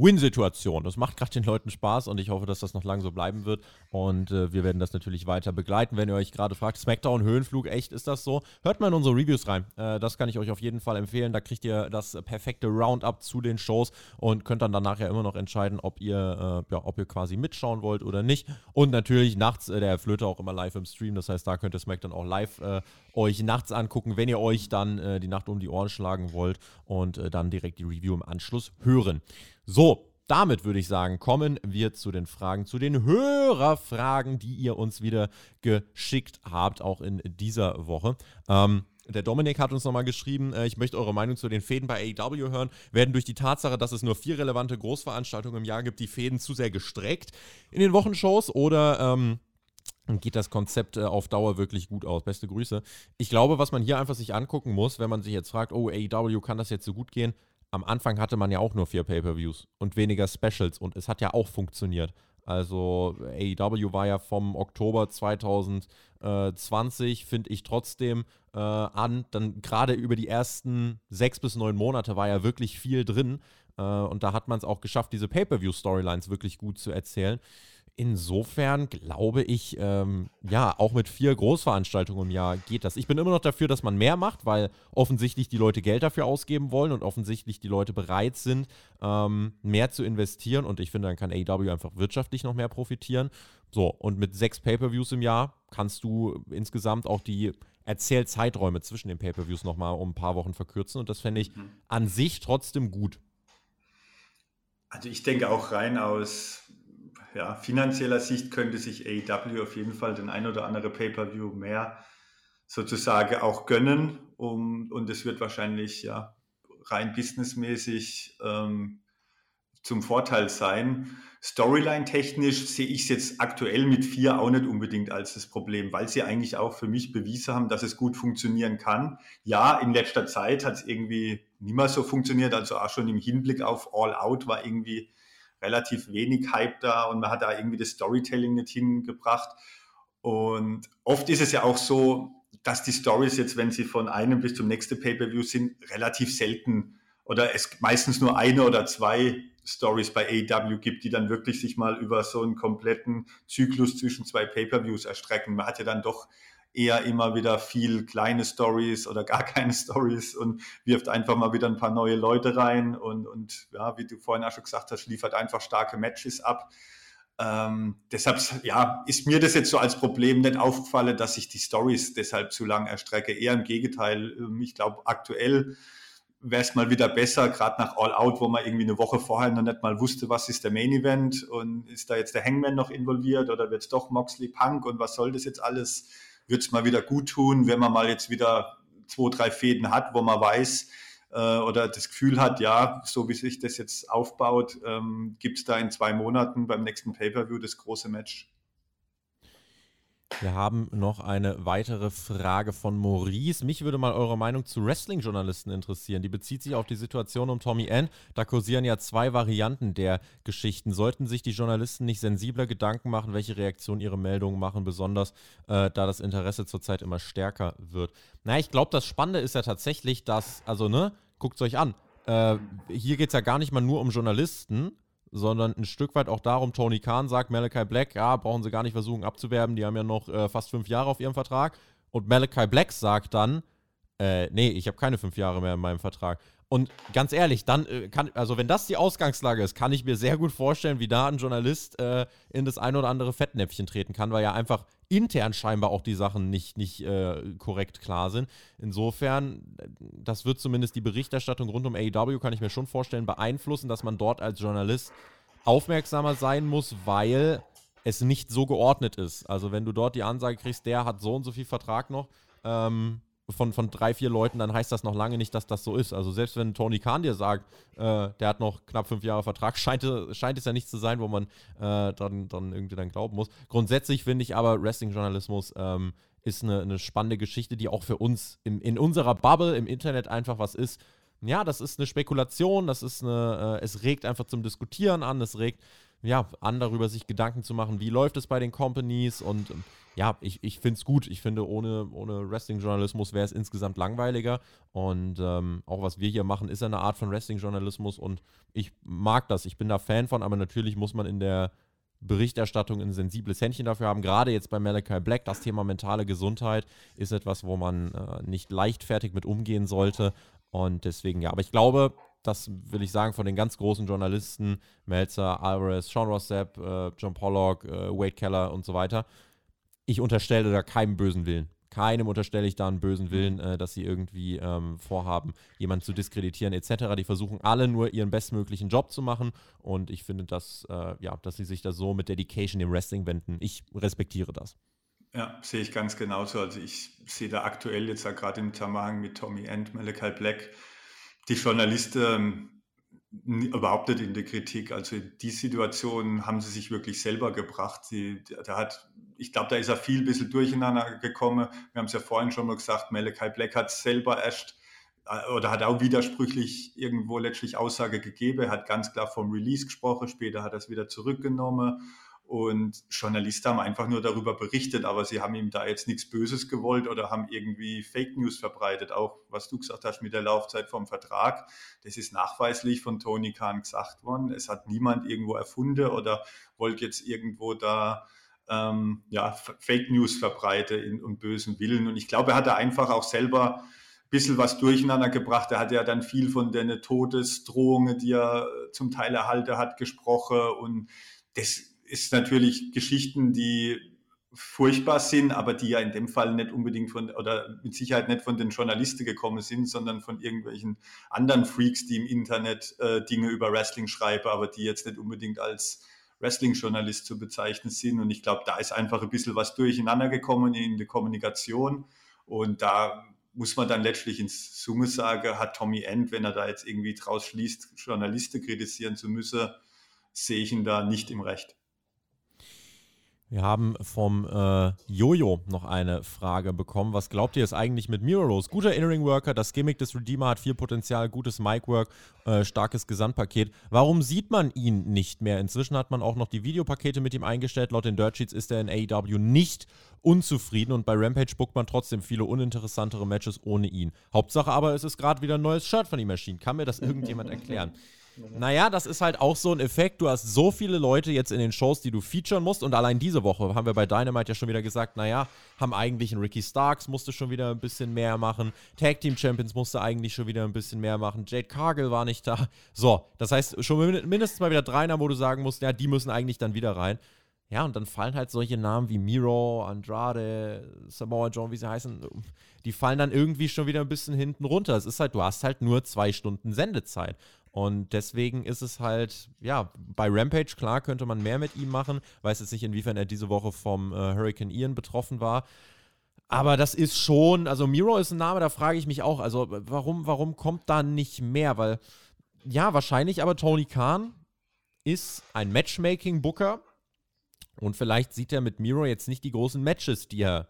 Win-Situation. Das macht gerade den Leuten Spaß und ich hoffe, dass das noch lange so bleiben wird. Und äh, wir werden das natürlich weiter begleiten. Wenn ihr euch gerade fragt, Smackdown, Höhenflug, echt, ist das so? Hört mal in unsere Reviews rein. Äh, das kann ich euch auf jeden Fall empfehlen. Da kriegt ihr das perfekte Roundup zu den Shows und könnt dann danach ja immer noch entscheiden, ob ihr, äh, ja, ob ihr quasi mitschauen wollt oder nicht. Und natürlich nachts, äh, der Flöte auch immer live im Stream. Das heißt, da könnt ihr Smackdown auch live äh, euch nachts angucken, wenn ihr euch dann äh, die Nacht um die Ohren schlagen wollt und dann direkt die Review im Anschluss hören. So, damit würde ich sagen, kommen wir zu den Fragen, zu den Hörerfragen, die ihr uns wieder geschickt habt, auch in dieser Woche. Ähm, der Dominik hat uns nochmal geschrieben, äh, ich möchte eure Meinung zu den Fäden bei AEW hören. Werden durch die Tatsache, dass es nur vier relevante Großveranstaltungen im Jahr gibt, die Fäden zu sehr gestreckt in den Wochenshows oder ähm, geht das Konzept äh, auf Dauer wirklich gut aus. Beste Grüße. Ich glaube, was man hier einfach sich angucken muss, wenn man sich jetzt fragt, oh, AEW kann das jetzt so gut gehen, am Anfang hatte man ja auch nur vier Pay-per-Views und weniger Specials und es hat ja auch funktioniert. Also AEW war ja vom Oktober 2020, finde ich trotzdem, äh, an. Dann gerade über die ersten sechs bis neun Monate war ja wirklich viel drin. Äh, und da hat man es auch geschafft, diese Pay-per-View-Storylines wirklich gut zu erzählen. Insofern glaube ich, ähm, ja, auch mit vier Großveranstaltungen im Jahr geht das. Ich bin immer noch dafür, dass man mehr macht, weil offensichtlich die Leute Geld dafür ausgeben wollen und offensichtlich die Leute bereit sind, ähm, mehr zu investieren. Und ich finde, dann kann AEW einfach wirtschaftlich noch mehr profitieren. So, und mit sechs Pay-Per-Views im Jahr kannst du insgesamt auch die Erzählzeiträume zwischen den Pay-Per-Views nochmal um ein paar Wochen verkürzen. Und das fände ich mhm. an sich trotzdem gut. Also ich denke auch rein aus ja, finanzieller Sicht könnte sich AEW auf jeden Fall den ein oder andere Pay-per-View mehr sozusagen auch gönnen. Um, und es wird wahrscheinlich ja rein businessmäßig ähm, zum Vorteil sein. Storyline-technisch sehe ich es jetzt aktuell mit vier auch nicht unbedingt als das Problem, weil sie eigentlich auch für mich bewiesen haben, dass es gut funktionieren kann. Ja, in letzter Zeit hat es irgendwie nicht mehr so funktioniert, also auch schon im Hinblick auf All Out war irgendwie relativ wenig Hype da und man hat da irgendwie das Storytelling nicht hingebracht. Und oft ist es ja auch so, dass die Stories jetzt, wenn sie von einem bis zum nächsten Pay-per-View sind, relativ selten oder es meistens nur eine oder zwei Stories bei AEW gibt, die dann wirklich sich mal über so einen kompletten Zyklus zwischen zwei Pay-per-Views erstrecken. Man hat ja dann doch eher immer wieder viel kleine Stories oder gar keine Stories und wirft einfach mal wieder ein paar neue Leute rein und, und ja, wie du vorhin auch schon gesagt hast, liefert einfach starke Matches ab. Ähm, deshalb ja, ist mir das jetzt so als Problem nicht aufgefallen, dass ich die Stories deshalb zu lang erstrecke. Eher im Gegenteil. Ähm, ich glaube, aktuell wäre es mal wieder besser, gerade nach All Out, wo man irgendwie eine Woche vorher noch nicht mal wusste, was ist der Main Event und ist da jetzt der Hangman noch involviert oder wird es doch Moxley Punk und was soll das jetzt alles? Wird es mal wieder gut tun, wenn man mal jetzt wieder zwei, drei Fäden hat, wo man weiß äh, oder das Gefühl hat, ja, so wie sich das jetzt aufbaut, ähm, gibt es da in zwei Monaten beim nächsten Pay-Per-View das große Match. Wir haben noch eine weitere Frage von Maurice. Mich würde mal eure Meinung zu Wrestling-Journalisten interessieren. Die bezieht sich auf die Situation um Tommy N. Da kursieren ja zwei Varianten der Geschichten. Sollten sich die Journalisten nicht sensibler Gedanken machen, welche Reaktion ihre Meldungen machen, besonders äh, da das Interesse zurzeit immer stärker wird? Na, ich glaube, das Spannende ist ja tatsächlich, dass, also, ne, guckt es euch an. Äh, hier geht es ja gar nicht mal nur um Journalisten, sondern ein Stück weit auch darum, Tony Khan sagt, Malachi Black, ja, brauchen sie gar nicht versuchen abzuwerben, die haben ja noch äh, fast fünf Jahre auf ihrem Vertrag. Und Malachi Black sagt dann, äh, nee, ich habe keine fünf Jahre mehr in meinem Vertrag. Und ganz ehrlich, dann äh, kann, also wenn das die Ausgangslage ist, kann ich mir sehr gut vorstellen, wie da ein Journalist äh, in das ein oder andere Fettnäpfchen treten kann, weil ja einfach intern scheinbar auch die Sachen nicht, nicht äh, korrekt klar sind. Insofern, das wird zumindest die Berichterstattung rund um AEW, kann ich mir schon vorstellen, beeinflussen, dass man dort als Journalist aufmerksamer sein muss, weil es nicht so geordnet ist. Also wenn du dort die Ansage kriegst, der hat so und so viel Vertrag noch, ähm, von, von drei, vier Leuten, dann heißt das noch lange nicht, dass das so ist. Also selbst wenn Tony Khan dir sagt, äh, der hat noch knapp fünf Jahre Vertrag, scheint, scheint es ja nicht zu sein, wo man äh, dran, dran irgendwie dann glauben muss. Grundsätzlich finde ich aber, Wrestling-Journalismus ähm, ist eine, eine spannende Geschichte, die auch für uns im, in unserer Bubble im Internet einfach was ist. Ja, das ist eine Spekulation, das ist eine, äh, es regt einfach zum Diskutieren an, es regt ja, an darüber sich Gedanken zu machen, wie läuft es bei den Companies und ähm, ja, ich, ich finde es gut. Ich finde, ohne, ohne Wrestling-Journalismus wäre es insgesamt langweiliger. Und ähm, auch was wir hier machen, ist eine Art von Wrestling-Journalismus und ich mag das. Ich bin da Fan von, aber natürlich muss man in der Berichterstattung ein sensibles Händchen dafür haben. Gerade jetzt bei Malachi Black, das Thema mentale Gesundheit ist etwas, wo man äh, nicht leichtfertig mit umgehen sollte. Und deswegen, ja, aber ich glaube, das will ich sagen, von den ganz großen Journalisten, Melzer, Alvarez, Sean Ross Sapp, äh, John Pollock, äh, Wade Keller und so weiter, ich unterstelle da keinem bösen Willen. Keinem unterstelle ich da einen bösen Willen, äh, dass sie irgendwie ähm, vorhaben, jemanden zu diskreditieren etc. Die versuchen alle nur ihren bestmöglichen Job zu machen und ich finde, dass, äh, ja, dass sie sich da so mit Dedication dem Wrestling wenden. Ich respektiere das. Ja, sehe ich ganz genauso. Also ich sehe da aktuell jetzt ja gerade im Zusammenhang mit Tommy End, Malachi Black, die Journalisten überhaupt nicht in der Kritik. Also die Situation haben sie sich wirklich selber gebracht. Sie, da hat, ich glaube, da ist er viel ein bisschen durcheinander gekommen. Wir haben es ja vorhin schon mal gesagt, Malachi Black hat selber erst äh, oder hat auch widersprüchlich irgendwo letztlich Aussage gegeben, hat ganz klar vom Release gesprochen, später hat er es wieder zurückgenommen und Journalisten haben einfach nur darüber berichtet, aber sie haben ihm da jetzt nichts Böses gewollt oder haben irgendwie Fake News verbreitet. Auch was du gesagt hast mit der Laufzeit vom Vertrag, das ist nachweislich von Tony Khan gesagt worden. Es hat niemand irgendwo erfunden oder wollte jetzt irgendwo da ähm, ja, Fake News verbreiten und bösen Willen. Und ich glaube, er hat da einfach auch selber bisschen was durcheinander gebracht. Er hat ja dann viel von den Todesdrohungen, die er zum Teil erhalten hat, gesprochen und das ist natürlich Geschichten, die furchtbar sind, aber die ja in dem Fall nicht unbedingt von, oder mit Sicherheit nicht von den Journalisten gekommen sind, sondern von irgendwelchen anderen Freaks, die im Internet äh, Dinge über Wrestling schreiben, aber die jetzt nicht unbedingt als Wrestling-Journalist zu bezeichnen sind. Und ich glaube, da ist einfach ein bisschen was durcheinander gekommen in der Kommunikation. Und da muss man dann letztlich ins Summe sagen, hat Tommy End, wenn er da jetzt irgendwie draus schließt, Journalisten kritisieren zu müssen, sehe ich ihn da nicht im Recht. Wir haben vom äh, Jojo noch eine Frage bekommen. Was glaubt ihr ist eigentlich mit Mirrorless? Guter Innering Worker, das Gimmick des Redeemer hat viel Potenzial, gutes Mic-Work, äh, starkes Gesamtpaket. Warum sieht man ihn nicht mehr? Inzwischen hat man auch noch die Videopakete mit ihm eingestellt. Laut den Dirt Sheets ist er in AEW nicht unzufrieden und bei Rampage bookt man trotzdem viele uninteressantere Matches ohne ihn. Hauptsache aber, es ist gerade wieder ein neues Shirt von ihm erschienen. Kann mir das irgendjemand erklären? Naja, das ist halt auch so ein Effekt. Du hast so viele Leute jetzt in den Shows, die du featuren musst. Und allein diese Woche haben wir bei Dynamite ja schon wieder gesagt, naja, haben eigentlich einen Ricky Starks, musste schon wieder ein bisschen mehr machen. Tag Team Champions musste eigentlich schon wieder ein bisschen mehr machen. Jade Cargill war nicht da. So, das heißt, schon mindestens mal wieder drei Namen, wo du sagen musst, ja, die müssen eigentlich dann wieder rein. Ja, und dann fallen halt solche Namen wie Miro, Andrade, Samoa John, wie sie heißen, die fallen dann irgendwie schon wieder ein bisschen hinten runter. Es ist halt, du hast halt nur zwei Stunden Sendezeit. Und deswegen ist es halt, ja, bei Rampage, klar, könnte man mehr mit ihm machen. Weiß jetzt nicht, inwiefern er diese Woche vom äh, Hurricane Ian betroffen war. Aber das ist schon, also Miro ist ein Name, da frage ich mich auch, also warum, warum kommt da nicht mehr? Weil, ja, wahrscheinlich, aber Tony Khan ist ein Matchmaking-Booker und vielleicht sieht er mit Miro jetzt nicht die großen Matches, die er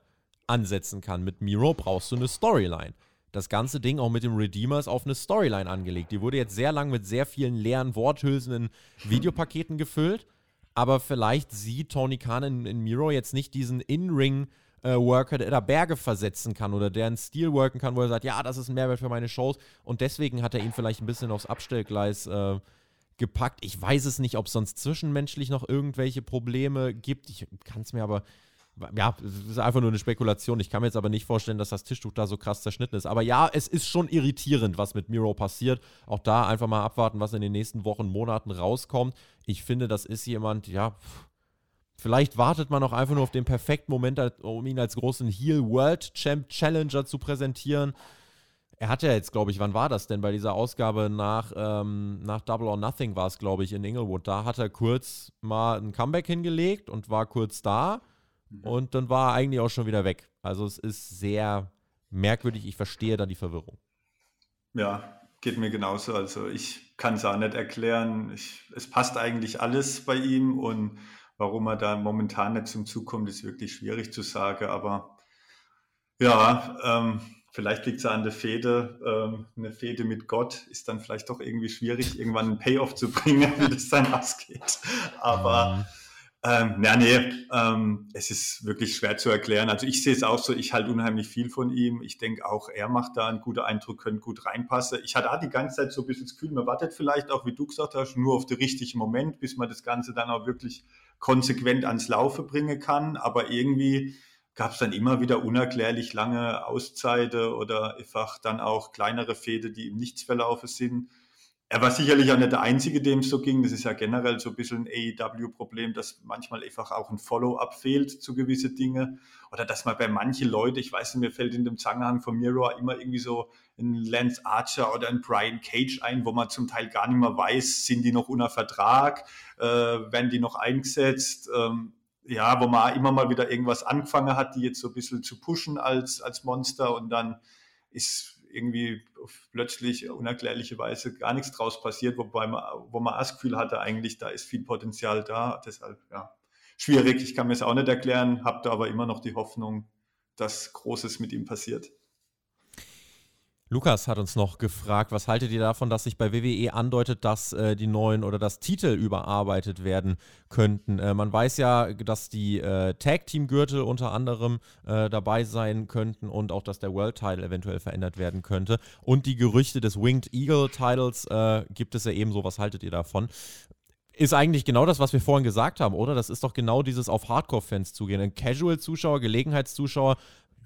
ansetzen kann. Mit Miro brauchst du eine Storyline das ganze Ding auch mit dem Redeemers auf eine Storyline angelegt. Die wurde jetzt sehr lang mit sehr vielen leeren Worthülsen in Videopaketen gefüllt, aber vielleicht sieht Tony Khan in, in Miro jetzt nicht diesen In-Ring- äh, Worker, der da Berge versetzen kann oder der einen Stil worken kann, wo er sagt, ja, das ist ein Mehrwert für meine Shows. Und deswegen hat er ihn vielleicht ein bisschen aufs Abstellgleis äh, gepackt. Ich weiß es nicht, ob es sonst zwischenmenschlich noch irgendwelche Probleme gibt. Ich kann es mir aber ja, es ist einfach nur eine Spekulation. Ich kann mir jetzt aber nicht vorstellen, dass das Tischtuch da so krass zerschnitten ist. Aber ja, es ist schon irritierend, was mit Miro passiert. Auch da einfach mal abwarten, was in den nächsten Wochen, Monaten rauskommt. Ich finde, das ist jemand, ja, vielleicht wartet man auch einfach nur auf den perfekten Moment, um ihn als großen Heel World Champ Challenger zu präsentieren. Er hat ja jetzt, glaube ich, wann war das denn? Bei dieser Ausgabe nach, ähm, nach Double or Nothing war es, glaube ich, in Inglewood. Da hat er kurz mal ein Comeback hingelegt und war kurz da Mhm. Und dann war er eigentlich auch schon wieder weg. Also es ist sehr merkwürdig. Ich verstehe da die Verwirrung. Ja, geht mir genauso. Also ich kann es auch nicht erklären. Ich, es passt eigentlich alles bei ihm und warum er da momentan nicht zum Zug kommt, ist wirklich schwierig zu sagen. Aber ja, ähm, vielleicht liegt es an der Fehde. Ähm, eine Fehde mit Gott ist dann vielleicht doch irgendwie schwierig, irgendwann einen Payoff zu bringen, wie das dann ausgeht. Aber mhm. Ähm, ja, nee, ähm, es ist wirklich schwer zu erklären. Also ich sehe es auch so, ich halte unheimlich viel von ihm. Ich denke auch, er macht da einen guten Eindruck, könnte gut reinpassen. Ich hatte auch die ganze Zeit so ein bisschen das Gefühl, man wartet vielleicht auch, wie du gesagt hast, nur auf den richtigen Moment, bis man das Ganze dann auch wirklich konsequent ans Laufe bringen kann. Aber irgendwie gab es dann immer wieder unerklärlich lange Auszeiten oder einfach dann auch kleinere Fäde, die im Nichts verlaufen sind er war sicherlich auch nicht der Einzige, dem es so ging. Das ist ja generell so ein bisschen ein AEW-Problem, dass manchmal einfach auch ein Follow-up fehlt zu gewisse Dinge. Oder dass man bei manchen Leuten, ich weiß nicht, mir fällt in dem Zusammenhang von Miro immer irgendwie so ein Lance Archer oder ein Brian Cage ein, wo man zum Teil gar nicht mehr weiß, sind die noch unter Vertrag, äh, werden die noch eingesetzt. Ähm, ja, wo man immer mal wieder irgendwas angefangen hat, die jetzt so ein bisschen zu pushen als, als Monster und dann ist irgendwie plötzlich unerklärliche Weise gar nichts draus passiert, wobei man, wo man das Gefühl hatte, eigentlich da ist viel Potenzial da. Deshalb, ja, schwierig. Ich kann mir es auch nicht erklären, habe da aber immer noch die Hoffnung, dass Großes mit ihm passiert. Lukas hat uns noch gefragt, was haltet ihr davon, dass sich bei WWE andeutet, dass äh, die neuen oder das Titel überarbeitet werden könnten? Äh, man weiß ja, dass die äh, Tag-Team-Gürtel unter anderem äh, dabei sein könnten und auch, dass der World-Title eventuell verändert werden könnte. Und die Gerüchte des Winged Eagle-Titles äh, gibt es ja ebenso. Was haltet ihr davon? ist eigentlich genau das, was wir vorhin gesagt haben, oder? Das ist doch genau dieses auf Hardcore-Fans zugehen. Ein Casual-Zuschauer, Gelegenheitszuschauer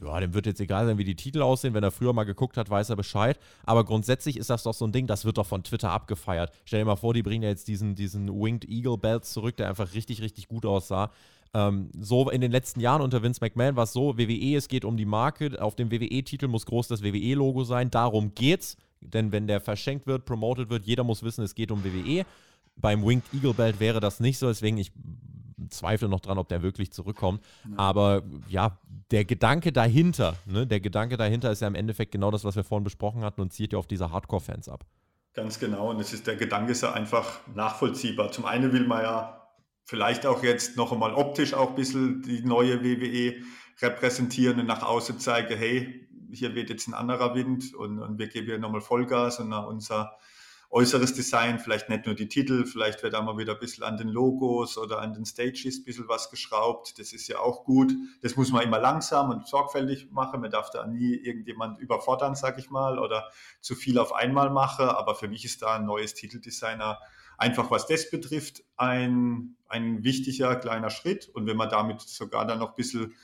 ja, dem wird jetzt egal sein, wie die Titel aussehen. Wenn er früher mal geguckt hat, weiß er Bescheid. Aber grundsätzlich ist das doch so ein Ding, das wird doch von Twitter abgefeiert. Stell dir mal vor, die bringen ja jetzt diesen, diesen Winged Eagle Belt zurück, der einfach richtig, richtig gut aussah. Ähm, so in den letzten Jahren unter Vince McMahon war es so, WWE, es geht um die Marke. Auf dem WWE-Titel muss groß das WWE-Logo sein. Darum geht's. Denn wenn der verschenkt wird, promoted wird, jeder muss wissen, es geht um WWE. Beim Winged Eagle Belt wäre das nicht so, deswegen ich zweifle noch dran, ob der wirklich zurückkommt. Ja. Aber ja, der Gedanke dahinter, ne, der Gedanke dahinter ist ja im Endeffekt genau das, was wir vorhin besprochen hatten und zielt ja auf diese Hardcore-Fans ab. Ganz genau. Und es ist der Gedanke ist ja einfach nachvollziehbar. Zum einen will man ja vielleicht auch jetzt noch einmal optisch auch ein bisschen die neue WWE repräsentieren und nach außen zeigen, hey, hier wird jetzt ein anderer Wind und, und wir geben hier nochmal Vollgas und unser äußeres Design, vielleicht nicht nur die Titel, vielleicht wird auch mal wieder ein bisschen an den Logos oder an den Stages ein bisschen was geschraubt. Das ist ja auch gut. Das muss man immer langsam und sorgfältig machen. Man darf da nie irgendjemand überfordern, sag ich mal, oder zu viel auf einmal machen. Aber für mich ist da ein neues Titeldesigner einfach, was das betrifft, ein, ein wichtiger kleiner Schritt. Und wenn man damit sogar dann noch ein bisschen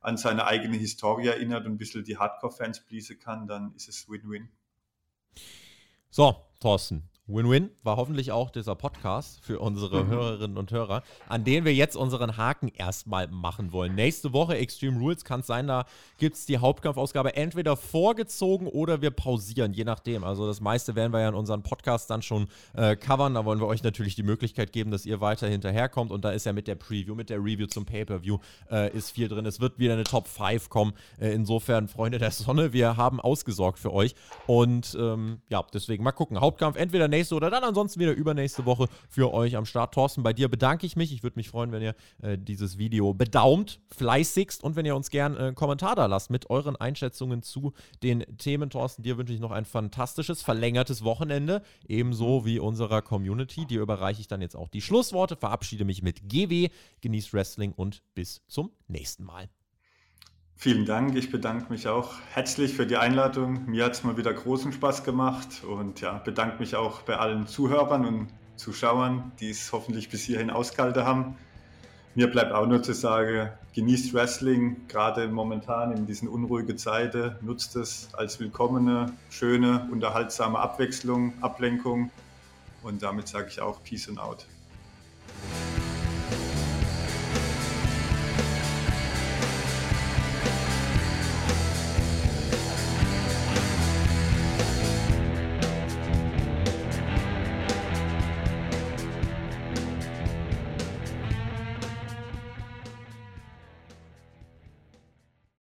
an seine eigene Historie erinnert und ein bisschen die Hardcore-Fans pleasen kann, dann ist es Win-Win. So, Thorsten. Win-Win war hoffentlich auch dieser Podcast für unsere mhm. Hörerinnen und Hörer, an denen wir jetzt unseren Haken erstmal machen wollen. Nächste Woche Extreme Rules kann es sein, da gibt es die Hauptkampfausgabe entweder vorgezogen oder wir pausieren, je nachdem. Also das meiste werden wir ja in unseren Podcast dann schon äh, covern. Da wollen wir euch natürlich die Möglichkeit geben, dass ihr weiter hinterherkommt. Und da ist ja mit der Preview, mit der Review zum Pay-Per-View äh, ist viel drin. Es wird wieder eine Top 5 kommen. Äh, insofern, Freunde der Sonne, wir haben ausgesorgt für euch. Und ähm, ja, deswegen mal gucken. Hauptkampf entweder nächste nächste oder dann ansonsten wieder übernächste Woche für euch am Start. Thorsten, bei dir bedanke ich mich. Ich würde mich freuen, wenn ihr äh, dieses Video bedaumt, fleißigst und wenn ihr uns gerne äh, einen Kommentar da lasst mit euren Einschätzungen zu den Themen. Thorsten, dir wünsche ich noch ein fantastisches, verlängertes Wochenende, ebenso wie unserer Community. Dir überreiche ich dann jetzt auch die Schlussworte, verabschiede mich mit GW, genießt Wrestling und bis zum nächsten Mal. Vielen Dank. Ich bedanke mich auch herzlich für die Einladung. Mir hat es mal wieder großen Spaß gemacht und ja, bedanke mich auch bei allen Zuhörern und Zuschauern, die es hoffentlich bis hierhin ausgehalten haben. Mir bleibt auch nur zu sagen, genießt Wrestling, gerade momentan in diesen unruhigen Zeiten, nutzt es als willkommene, schöne, unterhaltsame Abwechslung, Ablenkung und damit sage ich auch Peace and Out.